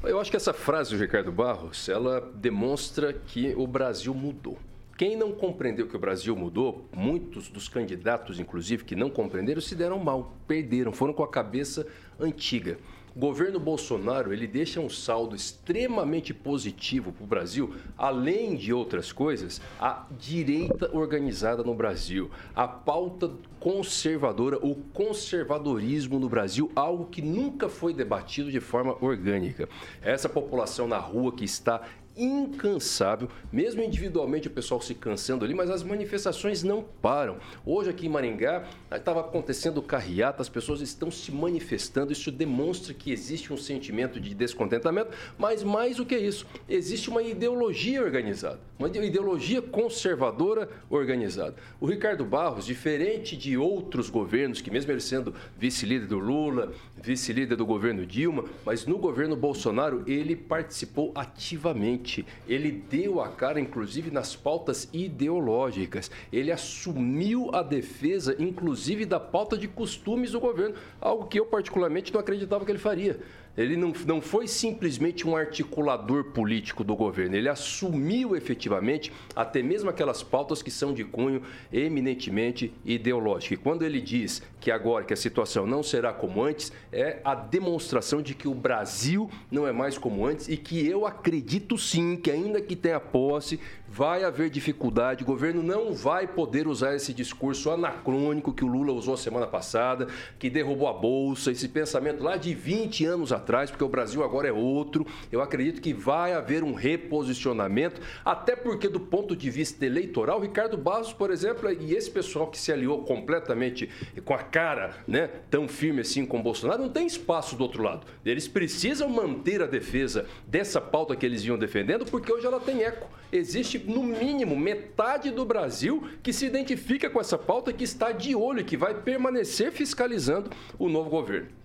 Eu acho que essa frase do Ricardo Barros, ela demonstra que o Brasil mudou. Quem não compreendeu que o Brasil mudou, muitos dos candidatos, inclusive, que não compreenderam, se deram mal, perderam, foram com a cabeça antiga. O governo Bolsonaro ele deixa um saldo extremamente positivo para o Brasil, além de outras coisas, a direita organizada no Brasil, a pauta conservadora, o conservadorismo no Brasil, algo que nunca foi debatido de forma orgânica. Essa população na rua que está incansável, mesmo individualmente o pessoal se cansando ali, mas as manifestações não param. Hoje aqui em Maringá estava acontecendo carreata, as pessoas estão se manifestando, isso demonstra que existe um sentimento de descontentamento, mas mais do que isso, existe uma ideologia organizada. Uma ideologia conservadora organizada. O Ricardo Barros, diferente de outros governos, que mesmo ele sendo vice-líder do Lula, vice-líder do governo Dilma, mas no governo Bolsonaro ele participou ativamente. Ele deu a cara, inclusive, nas pautas ideológicas. Ele assumiu a defesa, inclusive, da pauta de costumes do governo, algo que eu particularmente não acreditava que ele faria. Ele não, não foi simplesmente um articulador político do governo, ele assumiu efetivamente até mesmo aquelas pautas que são de cunho eminentemente ideológico. E quando ele diz que agora que a situação não será como antes, é a demonstração de que o Brasil não é mais como antes e que eu acredito sim que ainda que tenha posse, vai haver dificuldade, o governo não vai poder usar esse discurso anacrônico que o Lula usou semana passada, que derrubou a bolsa, esse pensamento lá de 20 anos atrás, porque o Brasil agora é outro. Eu acredito que vai haver um reposicionamento, até porque do ponto de vista eleitoral, Ricardo Barros, por exemplo, e esse pessoal que se aliou completamente com a cara, né, tão firme assim com Bolsonaro, não tem espaço do outro lado. Eles precisam manter a defesa dessa pauta que eles iam defendendo, porque hoje ela tem eco. Existe no mínimo metade do Brasil que se identifica com essa pauta, que está de olho e que vai permanecer fiscalizando o novo governo.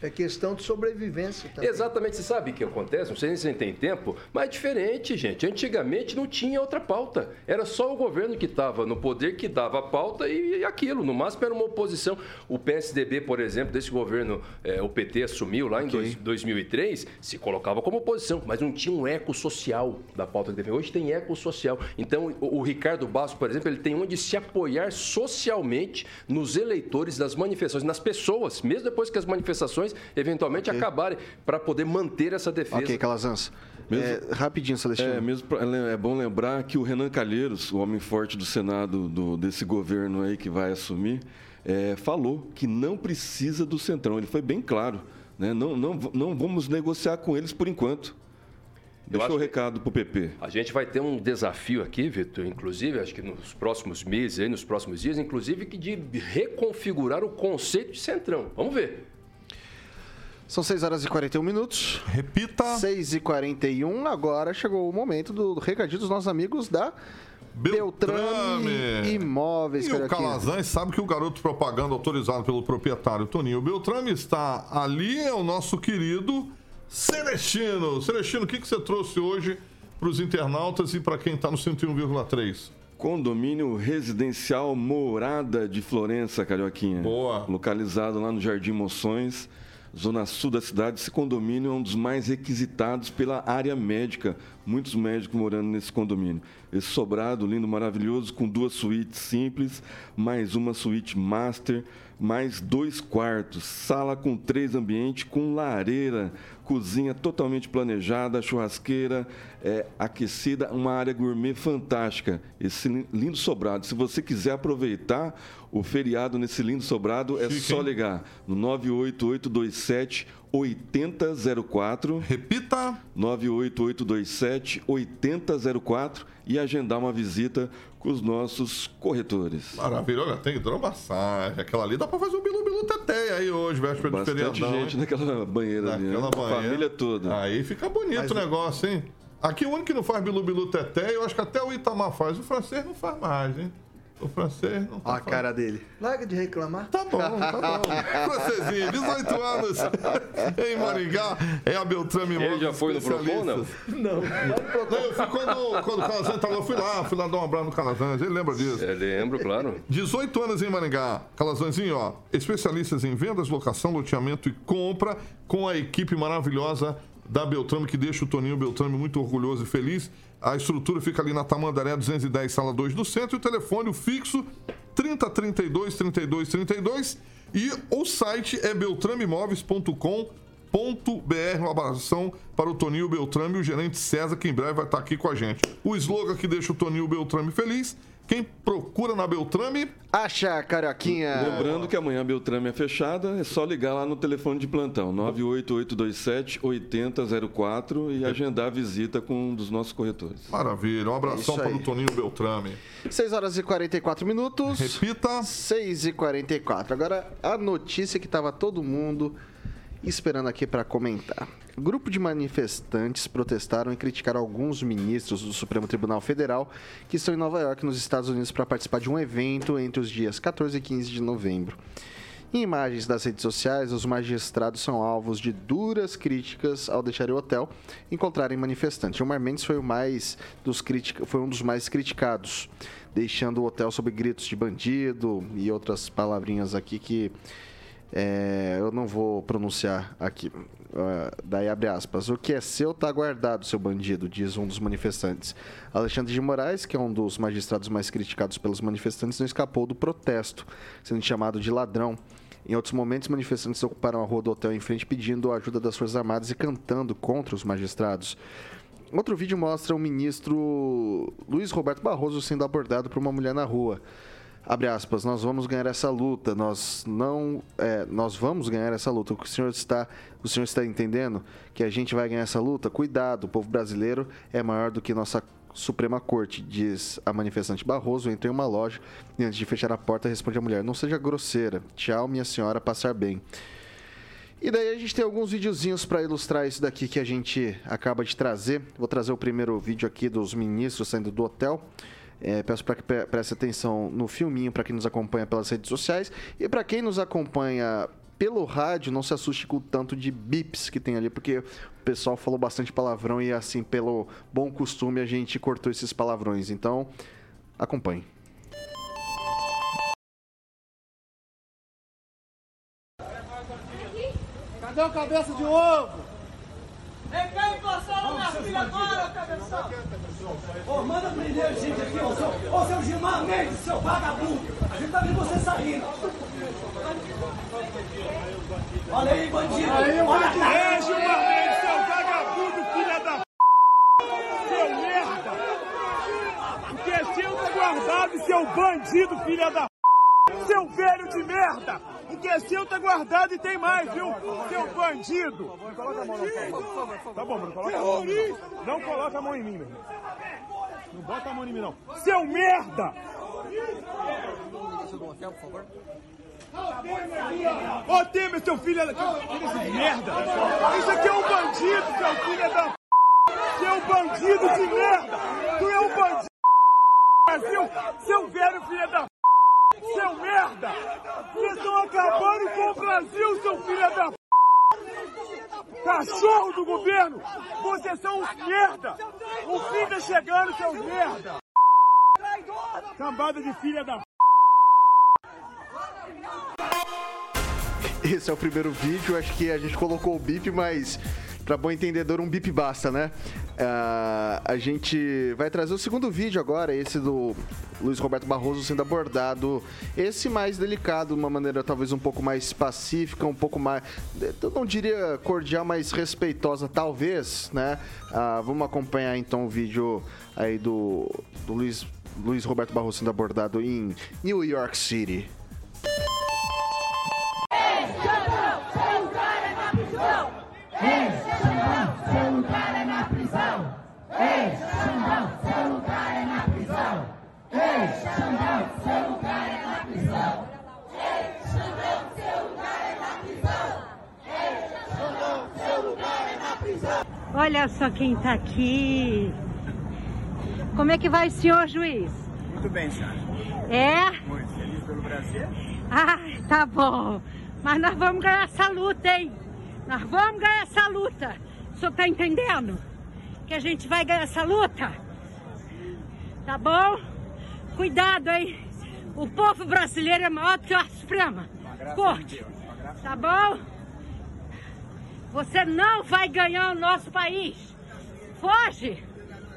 É questão de sobrevivência também. Exatamente, você sabe o que acontece? Não sei se você tem tempo, mas é diferente, gente. Antigamente não tinha outra pauta. Era só o governo que estava no poder que dava a pauta e, aquilo. No máximo era uma oposição. O PSDB, por exemplo, desse governo, é, o PT assumiu lá em dois, 2003, se colocava como oposição, mas não tinha um eco social da pauta que teve. Hoje tem eco social. Então, o, o Ricardo Basso, por exemplo, ele tem onde se apoiar socialmente nos eleitores das manifestações, nas pessoas, mesmo depois que as manifestações eventualmente Ok. acabarem para poder manter essa defesa. Ok, Calazans. Mesmo- É, rapidinho, Celestino. É, mesmo pra- é bom lembrar que o Renan Calheiros, o homem forte do Senado do- desse governo aí que vai assumir, é, falou que não precisa do Centrão. Ele foi bem claro. Né? Não, não, não vamos negociar com eles por enquanto. Deixou acho o recado pro PP. A gente vai ter um desafio aqui, Vitor, inclusive, acho que nos próximos meses, aí, nos próximos dias, inclusive, que de reconfigurar o conceito de centrão. Vamos ver. São 6 horas e 41 minutos. Repita. 6 e 41 agora chegou o momento do recadinho dos nossos amigos da Beltrame, Imóveis. E o. Calazans sabe que o garoto propaganda autorizado pelo proprietário Toninho Beltrame está ali, é o nosso querido Celestino. Celestino, o que, que você trouxe hoje para os internautas e para quem está no 101,3? Condomínio residencial Morada de Florença, Carioquinha. Boa. Localizado lá no Jardim Moções, zona sul da cidade. Esse condomínio é um dos mais requisitados pela área médica. Muitos médicos morando nesse condomínio. Esse sobrado lindo, maravilhoso, com duas suítes simples, mais uma suíte master, mais dois quartos, sala com três ambientes, com lareira, cozinha totalmente planejada, churrasqueira é, aquecida, uma área gourmet fantástica. Esse li- lindo sobrado. Se você quiser aproveitar o feriado nesse lindo sobrado, é Chique, só ligar no 98827 8004. Repita. 98827 8004 e agendar uma visita com os nossos corretores. Maravilha, olha, tem hidromassagem. Aquela ali dá para fazer um bilu-bilu teté aí hoje, véspera de Bastante feriadão. gente hein? naquela banheira ali, né? Naquela banheira. Família toda. Aí fica bonito o negócio, hein? Aqui o único que não faz bilu-bilu teté, eu acho que até o Itamar faz. O francês não faz mais, hein? O francês não tá a cara dele. Larga de reclamar. Tá bom, tá bom. Francesinho, 18 anos em Maringá, é a Beltrame Ele já foi no Procon, não? Não, Não, eu fui quando, quando o Calazans tava lá, eu fui lá, fui lá dar um abraço no Calazans, ele lembra disso. Eu lembro, claro. 18 anos em Maringá. Calazanzinho, ó. Especialistas em vendas, locação, loteamento e compra com a equipe maravilhosa da Beltrame, que deixa o Toninho Beltrame muito orgulhoso e feliz. A estrutura fica ali na Tamandaré 210, sala 2 do centro. E o telefone, o fixo, 3032 32 32. E o site é beltrameimóveis.com.br. Uma abração para o Toninho Beltrame e o gerente César, que em breve vai estar aqui com a gente. O slogan que deixa o Toninho Beltrame feliz. Quem procura na Beltrame, Acha, Carioquinha. Lembrando que amanhã a Beltrame é fechada, é só ligar lá no telefone de plantão, 98827 8004 e agendar a visita com um dos nossos corretores. Maravilha, um abração Isso para o Toninho Beltrame. 6 horas e 44 minutos. Repita. 6 e 44. Agora, a notícia que tava todo mundo esperando aqui para comentar. Grupo de manifestantes protestaram e criticaram alguns ministros do Supremo Tribunal Federal que estão em Nova York, nos Estados Unidos, para participar de um evento entre os dias 14 e 15 de novembro. Em imagens das redes sociais, os magistrados são alvos de duras críticas ao deixarem o hotel e encontrarem manifestantes. Gilmar Mendes foi, critica, foi um dos mais criticados, deixando o hotel sob gritos de bandido e outras palavrinhas aqui que é, eu não vou pronunciar aqui. Uh, daí abre aspas. O que é seu está guardado, seu bandido, diz um dos manifestantes. Alexandre de Moraes, que é um dos magistrados mais criticados pelos manifestantes, não escapou do protesto, sendo chamado de ladrão. Em outros momentos, manifestantes ocuparam a rua do hotel em frente pedindo a ajuda das Forças Armadas e cantando contra os magistrados. Outro vídeo mostra o ministro Luiz Roberto Barroso sendo abordado por uma mulher na rua abre aspas, nós vamos ganhar essa luta, nós não, é, nós vamos ganhar essa luta. O senhor está, o senhor está entendendo que a gente vai ganhar essa luta? Cuidado, o povo brasileiro é maior do que nossa Suprema Corte, diz a manifestante Barroso, entra em uma loja e antes de fechar a porta responde a mulher, não seja grosseira, tchau minha senhora, passar bem. E daí a gente tem alguns videozinhos para ilustrar isso daqui que a gente acaba de trazer. Vou trazer o primeiro vídeo aqui dos ministros saindo do hotel. É, peço para que preste atenção no filminho para quem nos acompanha pelas redes sociais e para quem nos acompanha pelo rádio, não se assuste com o tanto de bips que tem ali, porque o pessoal falou bastante palavrão e assim, pelo bom costume, a gente cortou esses palavrões. Então, acompanhe. Cadê o cabeça de ovo? Vem cá embaçar minha filha agora, cabeção! Ô, manda prender a gente aqui, ô seu, ô, seu Gilmar Mendes, seu vagabundo! A gente tá vendo você saindo! Olha aí, bandido! Aí, Olha aqui! Ei, Gilmar Mendes, seu vagabundo, filha da Seu merda! O que é seu tá guardado, seu bandido, filha da Seu velho de merda! O que é seu tá guardado e tem mais, viu? Seu bandido! Coloca a mão no Tá bom, mano, coloca a mão. Não coloca a mão em mim, meu. Não bota a mão em mim, não. Seu merda! Ô, Temer, seu filho... Tira de merda! Isso aqui é um bandido, seu filho da... Seu bandido de merda! Tu é um bandido! Brasil, seu velho filho da... Seu merda! Vocês estão acabando com o Brasil, seu filho da Cachorro do governo! Vocês são uns merda! O fim tá chegando, seus merda! Cambada de filha da Esse é o primeiro vídeo, acho que a gente colocou o bip, mas para bom entendedor, um bip basta, né? Uh, a gente vai trazer o segundo vídeo agora, esse do Luiz Roberto Barroso sendo abordado. Esse mais delicado, de uma maneira talvez um pouco mais pacífica, um pouco mais. Eu não diria cordial, mas respeitosa, talvez, né? Uh, vamos acompanhar então o vídeo aí do, do Luiz, Luiz Roberto Barroso sendo abordado em New York City. Ei, Xandão, seu lugar é na prisão. Ei, Xandão, seu lugar é na prisão. Ei, Xandão, seu lugar é na prisão. Ei, Xandão, seu lugar é na prisão. Ei, Xandão, seu lugar é na prisão. Olha só quem tá aqui. Como é que vai o senhor juiz? Muito bem, senhora. É? Muito feliz pelo Brasil. Ah, tá bom. Mas nós vamos ganhar essa luta, hein? Nós vamos ganhar essa luta. O senhor tá entendendo? Que a gente vai ganhar essa luta? Tá bom? Cuidado, hein? O povo brasileiro é maior do que a Suprema. Corte. Tá bom? Você não vai ganhar o nosso país. Foge.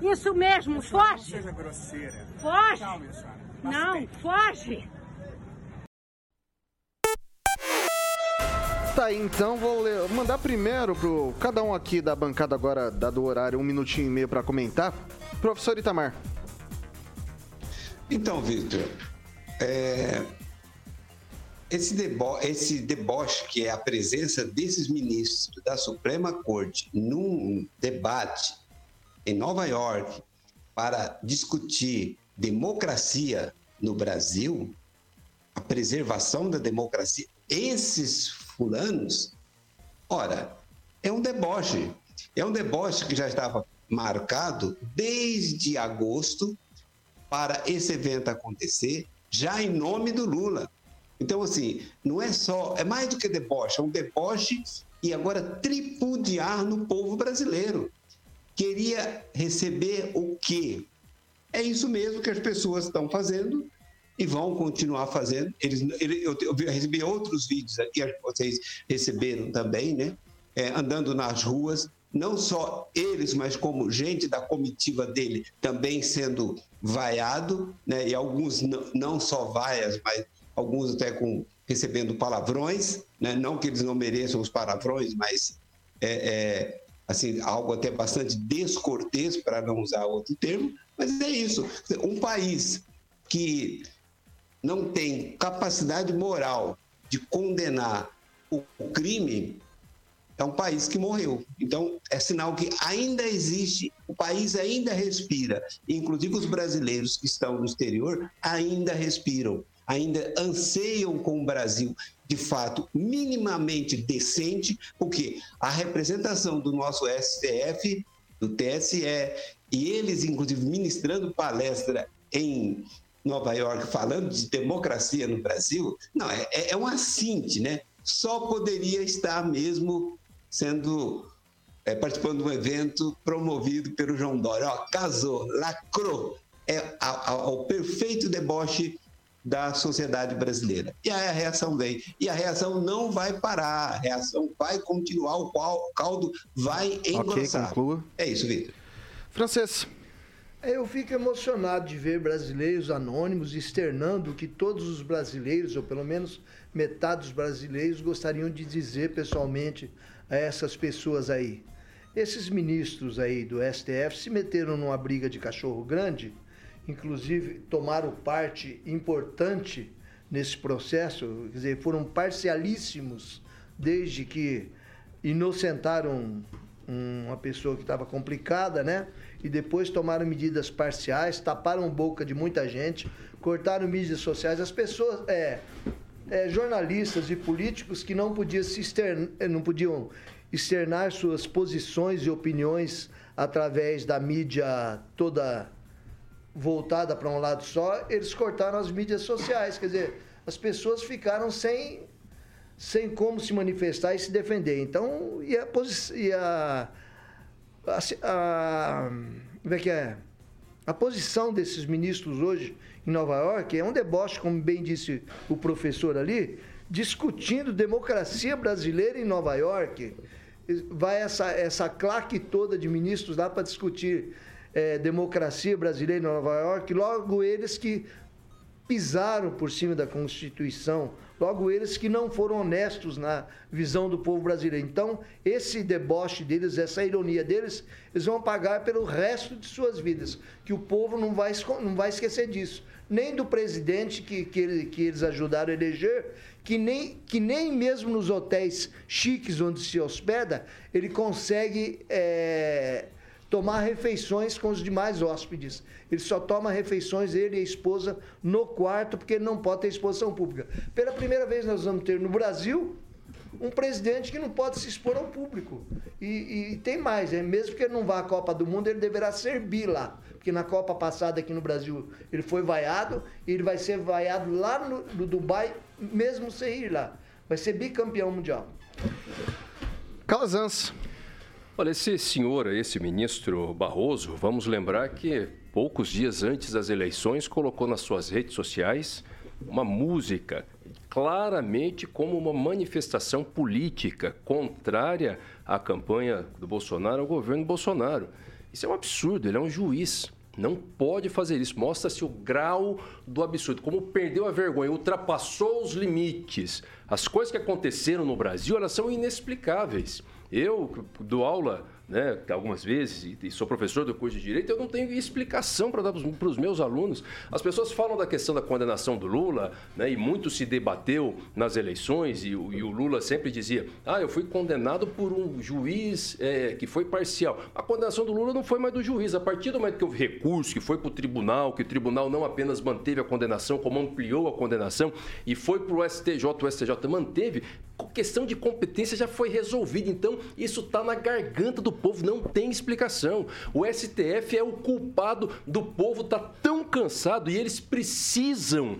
Isso mesmo, foge. Não seja grosseira. Foge. Não, foge. Tá aí, então vou ler, mandar primeiro pro cada um aqui da bancada agora, dado o horário, um minutinho e meio para comentar. Professor Itamar. Então, Victor, é, esse, debo esse deboche que é a presença desses ministros da Suprema Corte num debate em Nova York para discutir democracia no Brasil, a preservação da democracia, esses fulanos, ora, é um deboche. É um deboche que já estava marcado desde agosto para esse evento acontecer, já em nome do Lula. Então, assim, não é só, é mais do que deboche, é um deboche e agora tripudiar no povo brasileiro. Queria receber o quê? É isso mesmo que as pessoas estão fazendo e vão continuar fazendo. Eles, ele, eu, eu recebi outros vídeos aqui, acho que vocês receberam também, né? É, andando nas ruas, não só eles, mas como gente da comitiva dele também sendo vaiado, né? E alguns não, só vaias, mas alguns até com recebendo palavrões, né? Não que eles não mereçam os palavrões, mas é, é assim algo até bastante descortês para não usar outro termo. Mas é isso. Um país que não tem capacidade moral de condenar o crime é um país que morreu. Então, é sinal que ainda existe, o país ainda respira. Inclusive, os brasileiros que estão no exterior ainda respiram, ainda anseiam com o Brasil de fato minimamente decente, porque a representação do nosso STF, do TSE, e eles, inclusive, ministrando palestra em Nova York falando de democracia no Brasil, não, é, é um assinte, né? Só poderia estar mesmo sendo é, participando de um evento promovido pelo João Dória. Ó, casou, lacrou. É a, a, o perfeito deboche da sociedade brasileira. E aí a reação vem. E a reação não vai parar, a reação vai continuar, o, caldo vai engrossar. Ok, conclua. É isso, Vitor. Francês. Eu fico emocionado de ver brasileiros anônimos externando o que todos os brasileiros, ou pelo menos metade dos brasileiros, gostariam de dizer pessoalmente a essas pessoas aí. Esses ministros aí do STF se meteram numa briga de cachorro grande, inclusive tomaram parte importante nesse processo, quer dizer, foram parcialíssimos desde que inocentaram uma pessoa que estava complicada, né? E depois tomaram medidas parciais, taparam boca de muita gente, cortaram mídias sociais. As pessoas, é, é, jornalistas e políticos que não podiam se externar, não podiam externar suas posições e opiniões através da mídia toda voltada para um lado só, eles cortaram as mídias sociais. Quer dizer, as pessoas ficaram sem, sem como se manifestar e se defender. Então, e a, e a, a, a como é que é? A posição desses ministros hoje em Nova York é um deboche, como bem disse o professor ali, discutindo democracia brasileira em Nova York. Vai essa, essa claque toda de ministros lá para discutir é, democracia brasileira em Nova York, logo eles que pisaram por cima da Constituição, logo eles que não foram honestos na visão do povo brasileiro. Então, esse deboche deles, essa ironia deles, eles vão pagar pelo resto de suas vidas, que o povo não vai, não vai esquecer disso. Nem do presidente que, que, que eles ajudaram a eleger, que nem, que nem mesmo nos hotéis chiques onde se hospeda, ele consegue... É, tomar refeições com os demais hóspedes. Ele só toma refeições, ele e a esposa, no quarto, porque ele não pode ter exposição pública. Pela primeira vez nós vamos ter no Brasil um presidente que não pode se expor ao público. E, e tem mais, é, mesmo que ele não vá à Copa do Mundo, ele deverá servir lá. Porque na Copa passada aqui no Brasil ele foi vaiado, e ele vai ser vaiado lá no, no Dubai, mesmo sem ir lá. Vai ser bicampeão mundial. Calazans. Olha, esse senhor, esse ministro Barroso, vamos lembrar que poucos dias antes das eleições colocou nas suas redes sociais uma música claramente como uma manifestação política contrária à campanha do Bolsonaro, ao governo Bolsonaro. Isso é um absurdo, ele é um juiz. Não pode fazer isso. Mostra-se o grau do absurdo. Como perdeu a vergonha, ultrapassou os limites. As coisas que aconteceram no Brasil, elas são inexplicáveis. Eu dou aula né, algumas vezes, e sou professor do curso de Direito, eu não tenho explicação para dar para os meus alunos. As pessoas falam da questão da condenação do Lula, né, e muito se debateu nas eleições, e, e, o Lula sempre dizia: ah, eu fui condenado por um juiz é, que foi parcial. A condenação do Lula não foi mais do juiz. A partir do momento que houve recurso, que foi para o tribunal, que o tribunal não apenas manteve a condenação, como ampliou a condenação, e foi para o STJ, o STJ manteve, questão de competência já foi resolvida. Então, isso está na garganta do povo, não tem explicação. O STF é o culpado do povo, está tão cansado e eles precisam.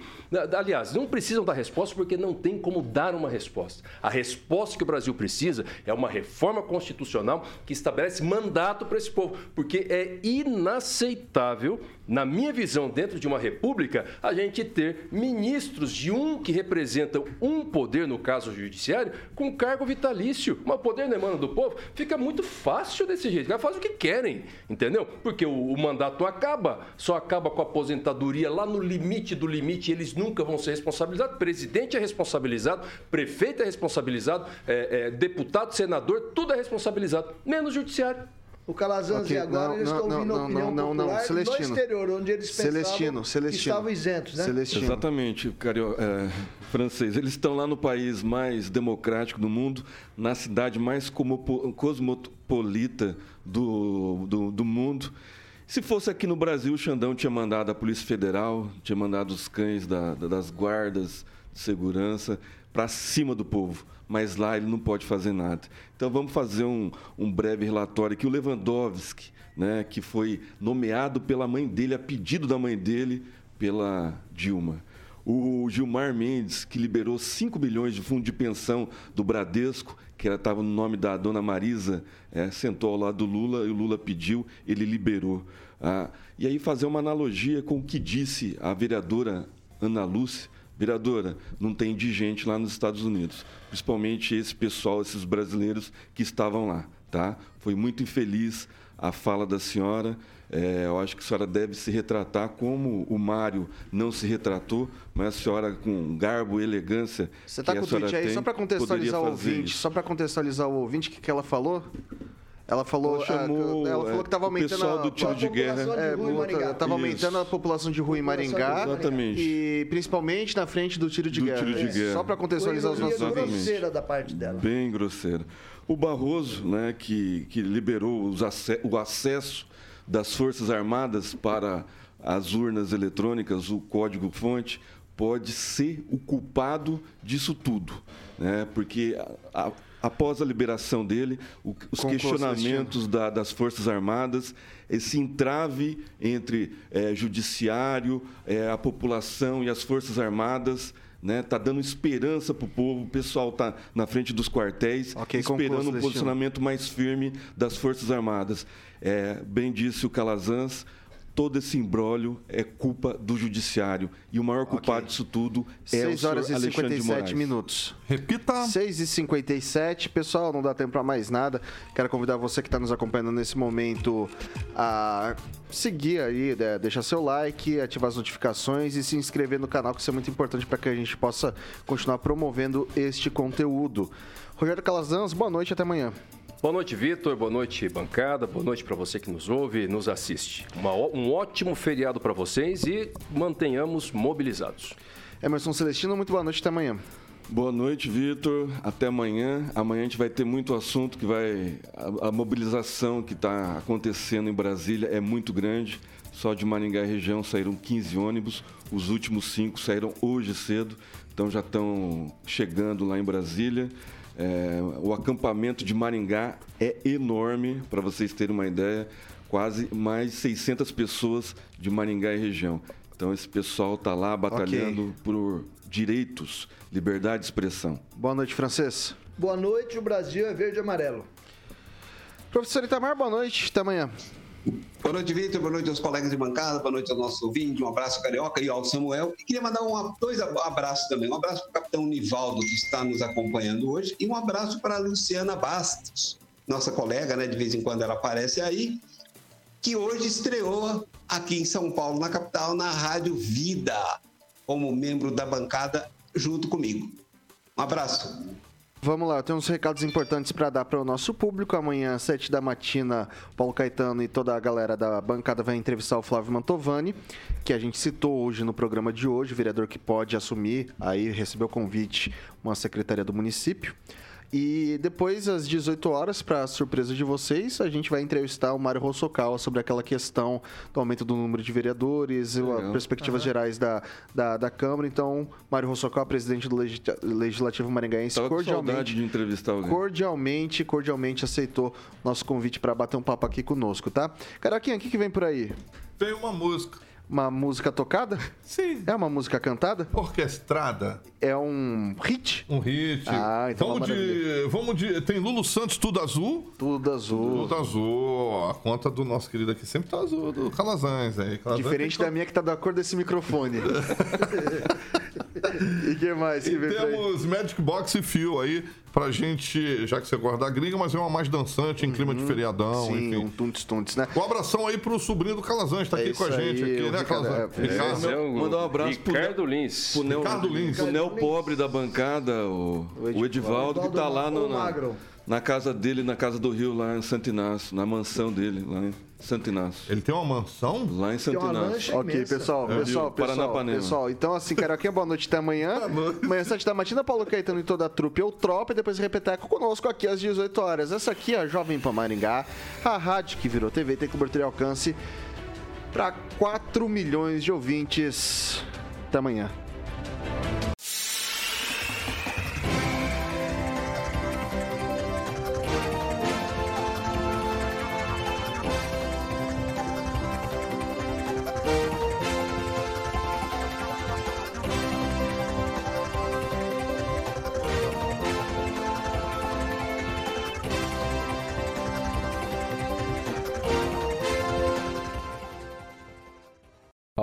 Aliás, não precisam da resposta porque não tem como dar uma resposta. A resposta que o Brasil precisa é uma reforma constitucional que estabelece mandato para esse povo, porque é inaceitável, na minha visão, dentro de uma república, a gente ter ministros de um que representam um poder, no caso o judiciário, com cargo vitalício. Mas poder não emana do povo, fica muito fácil desse jeito. Eles fazem o que querem, entendeu? Porque o, o mandato acaba, só acaba com a aposentadoria lá no limite do limite, eles nunca vão ser responsabilizados. Presidente é responsabilizado, prefeito é responsabilizado, é, é, deputado, senador, tudo é responsabilizado, menos o judiciário. O Calazans Ok, e agora não, eles não, estão não, ouvindo a não, opinião não, não, popular Celestino. no exterior, onde eles pensavam Celestino, que Celestino. estavam isentos, né? Celestino. Exatamente, cario... é, francês. Eles estão lá no país mais democrático do mundo, na cidade mais cosmopolita do, do, do mundo. Se fosse aqui no Brasil, o Xandão tinha mandado a Polícia Federal, tinha mandado os cães da- da- das guardas de segurança para cima do povo. Mas lá ele não pode fazer nada. Então vamos fazer um, um breve relatório aqui. O Lewandowski, né, que foi nomeado pela mãe dele, a pedido da mãe dele, pela Dilma. O Gilmar Mendes, que liberou 5 bilhões de fundo de pensão do Bradesco, que estava no nome da dona Marisa, é, sentou ao lado do Lula e o Lula pediu, ele liberou. Ah, e aí fazer uma analogia com o que disse a vereadora Ana Lúcia. Vereadora, não tem indigente lá nos Estados Unidos, principalmente esse pessoal, esses brasileiros que estavam lá. Tá? Foi muito infeliz a fala da senhora. É, eu acho que a senhora deve se retratar como o Mário não se retratou, mas a senhora, com garbo e elegância. Você tá a com o tweet aí, tem, só para contextualizar o ouvinte, isso. só para contextualizar o ouvinte, o que, que ela falou? Ela falou, Ela chamou, ah, ela falou é, que estava o aumentando pessoal a, do tiro de guerra. É, estava aumentando a população de rua em Maringá. Exatamente. E principalmente na frente do tiro de Do guerra. tiro de guerra. Só para contextualizar os nossos ouvintes. grosseira da parte dela. Bem grosseira. O Barroso, né, que, que liberou os ace- o acesso das Forças Armadas para as urnas eletrônicas, o código-fonte, pode ser o culpado disso tudo. Né? Porque a- a- após a liberação dele, o- os Conclua, questionamentos da- das Forças Armadas, esse entrave entre eh, judiciário, eh, a população e as Forças Armadas né? Tá dando esperança para o povo. O pessoal está na frente dos quartéis, Ok, conclua, esperando um posicionamento mais firme das Forças Armadas. É, bem disse o Calazans. Todo esse imbróglio é culpa do judiciário. E o maior culpado disso tudo é o 6 horas e Alexandre de 57 Moraes. minutos. Repita. 6 e 57 Pessoal, não dá tempo para mais nada. Quero convidar você que está nos acompanhando nesse momento a seguir aí, né, deixar seu like, ativar as notificações e se inscrever no canal, que isso é muito importante para que a gente possa continuar promovendo este conteúdo. Rogério Calazans, boa noite, até amanhã. Boa noite, Vitor. Boa noite, bancada. Boa noite para você que nos ouve e nos assiste. Uma um ótimo feriado para vocês e mantenhamos mobilizados. Emerson Celestino, muito boa noite, até amanhã. Boa noite, Vitor. Até amanhã. Amanhã a gente vai ter muito assunto que vai. A, a mobilização que está acontecendo em Brasília é muito grande. Só de Maringá e região saíram 15 ônibus. Os últimos cinco saíram hoje cedo. Então já estão chegando lá em Brasília. É, o acampamento de Maringá é enorme, para vocês terem uma ideia. Quase mais de 600 pessoas de Maringá e região. Então esse pessoal está lá batalhando por direitos, liberdade de expressão. Boa noite, francês. Boa noite, o Brasil é verde e amarelo. Professor Itamar, boa noite, até amanhã. Boa noite, Vitor. Boa noite aos colegas de bancada. Boa noite aos nossos ouvintes. Um abraço carioca e ao Samuel. E queria mandar um, dois abraços também. Um abraço para o capitão Nivaldo, que está nos acompanhando hoje. E um abraço para a Luciana Bastos, nossa colega, né? De vez em quando ela aparece aí. Que hoje estreou aqui em São Paulo, na capital, na Rádio Vida, como membro da bancada, junto comigo. Um abraço. Vamos lá, tenho uns recados importantes para dar para o nosso público. Amanhã, às 7 da matina, Paulo Caetano e toda a galera da bancada vai entrevistar o Flávio Mantovani, que a gente citou hoje no programa de hoje, vereador que pode assumir, aí recebeu convite, uma secretaria do município. E depois, às 18 horas, para surpresa de vocês, a gente vai entrevistar o Mário Rossokawa sobre aquela questão do aumento do número de vereadores, as Legal. perspectivas gerais da, da, da Câmara. Então, Mário Rossokawa, presidente do Legis- Legislativo Maringaense, Tava cordialmente de entrevistar alguém. cordialmente, cordialmente aceitou nosso convite para bater um papo aqui conosco, tá? Caraquinha, o que, que vem por aí? Tem uma música. Uma música tocada? Sim. É uma música cantada? Orquestrada. É um hit? Um hit. Ah, então vamos uma de, vamos de. Tem Lulu Santos, tudo azul. Tudo azul. Tudo azul. A conta do nosso querido aqui sempre tá azul, do Calazans aí. Calazans Diferente da minha que tá da cor desse microfone. *laughs* *laughs* e que mais que E temos Magic Box e Fio aí pra gente, já que você gosta da gringa, mas é uma mais dançante em clima de feriadão, Uhum. Sim, enfim. um tuntes-tuntes, né? Um abração aí pro sobrinho do Calazans, tá É aqui com a gente, aí, aqui, o né, Calazans? é, Ricardo. É o Mandar um abraço pro Ricardo Lins. O Neo, Ricardo Lins. o Neo pobre da bancada, o, o Edivaldo, que tá lá no, O na, Magro. Na casa dele, na casa do Rio, lá em Santo Inácio, na mansão dele, lá em Santo Inácio. Ele tem uma mansão? Lá em Santo uma Inácio. Ok, imensa. pessoal, É, pessoal, pessoal, pessoal. Então, assim, Caroquinha, boa noite até amanhã. Amanhã, 7 da matina, Paulo Caetano e toda a trupe ou tropa, e depois repeteco conosco aqui às 18 horas. Essa aqui é a Jovem Pan Maringá, a rádio que virou TV, tem cobertura e alcance para 4 milhões de ouvintes. Até amanhã.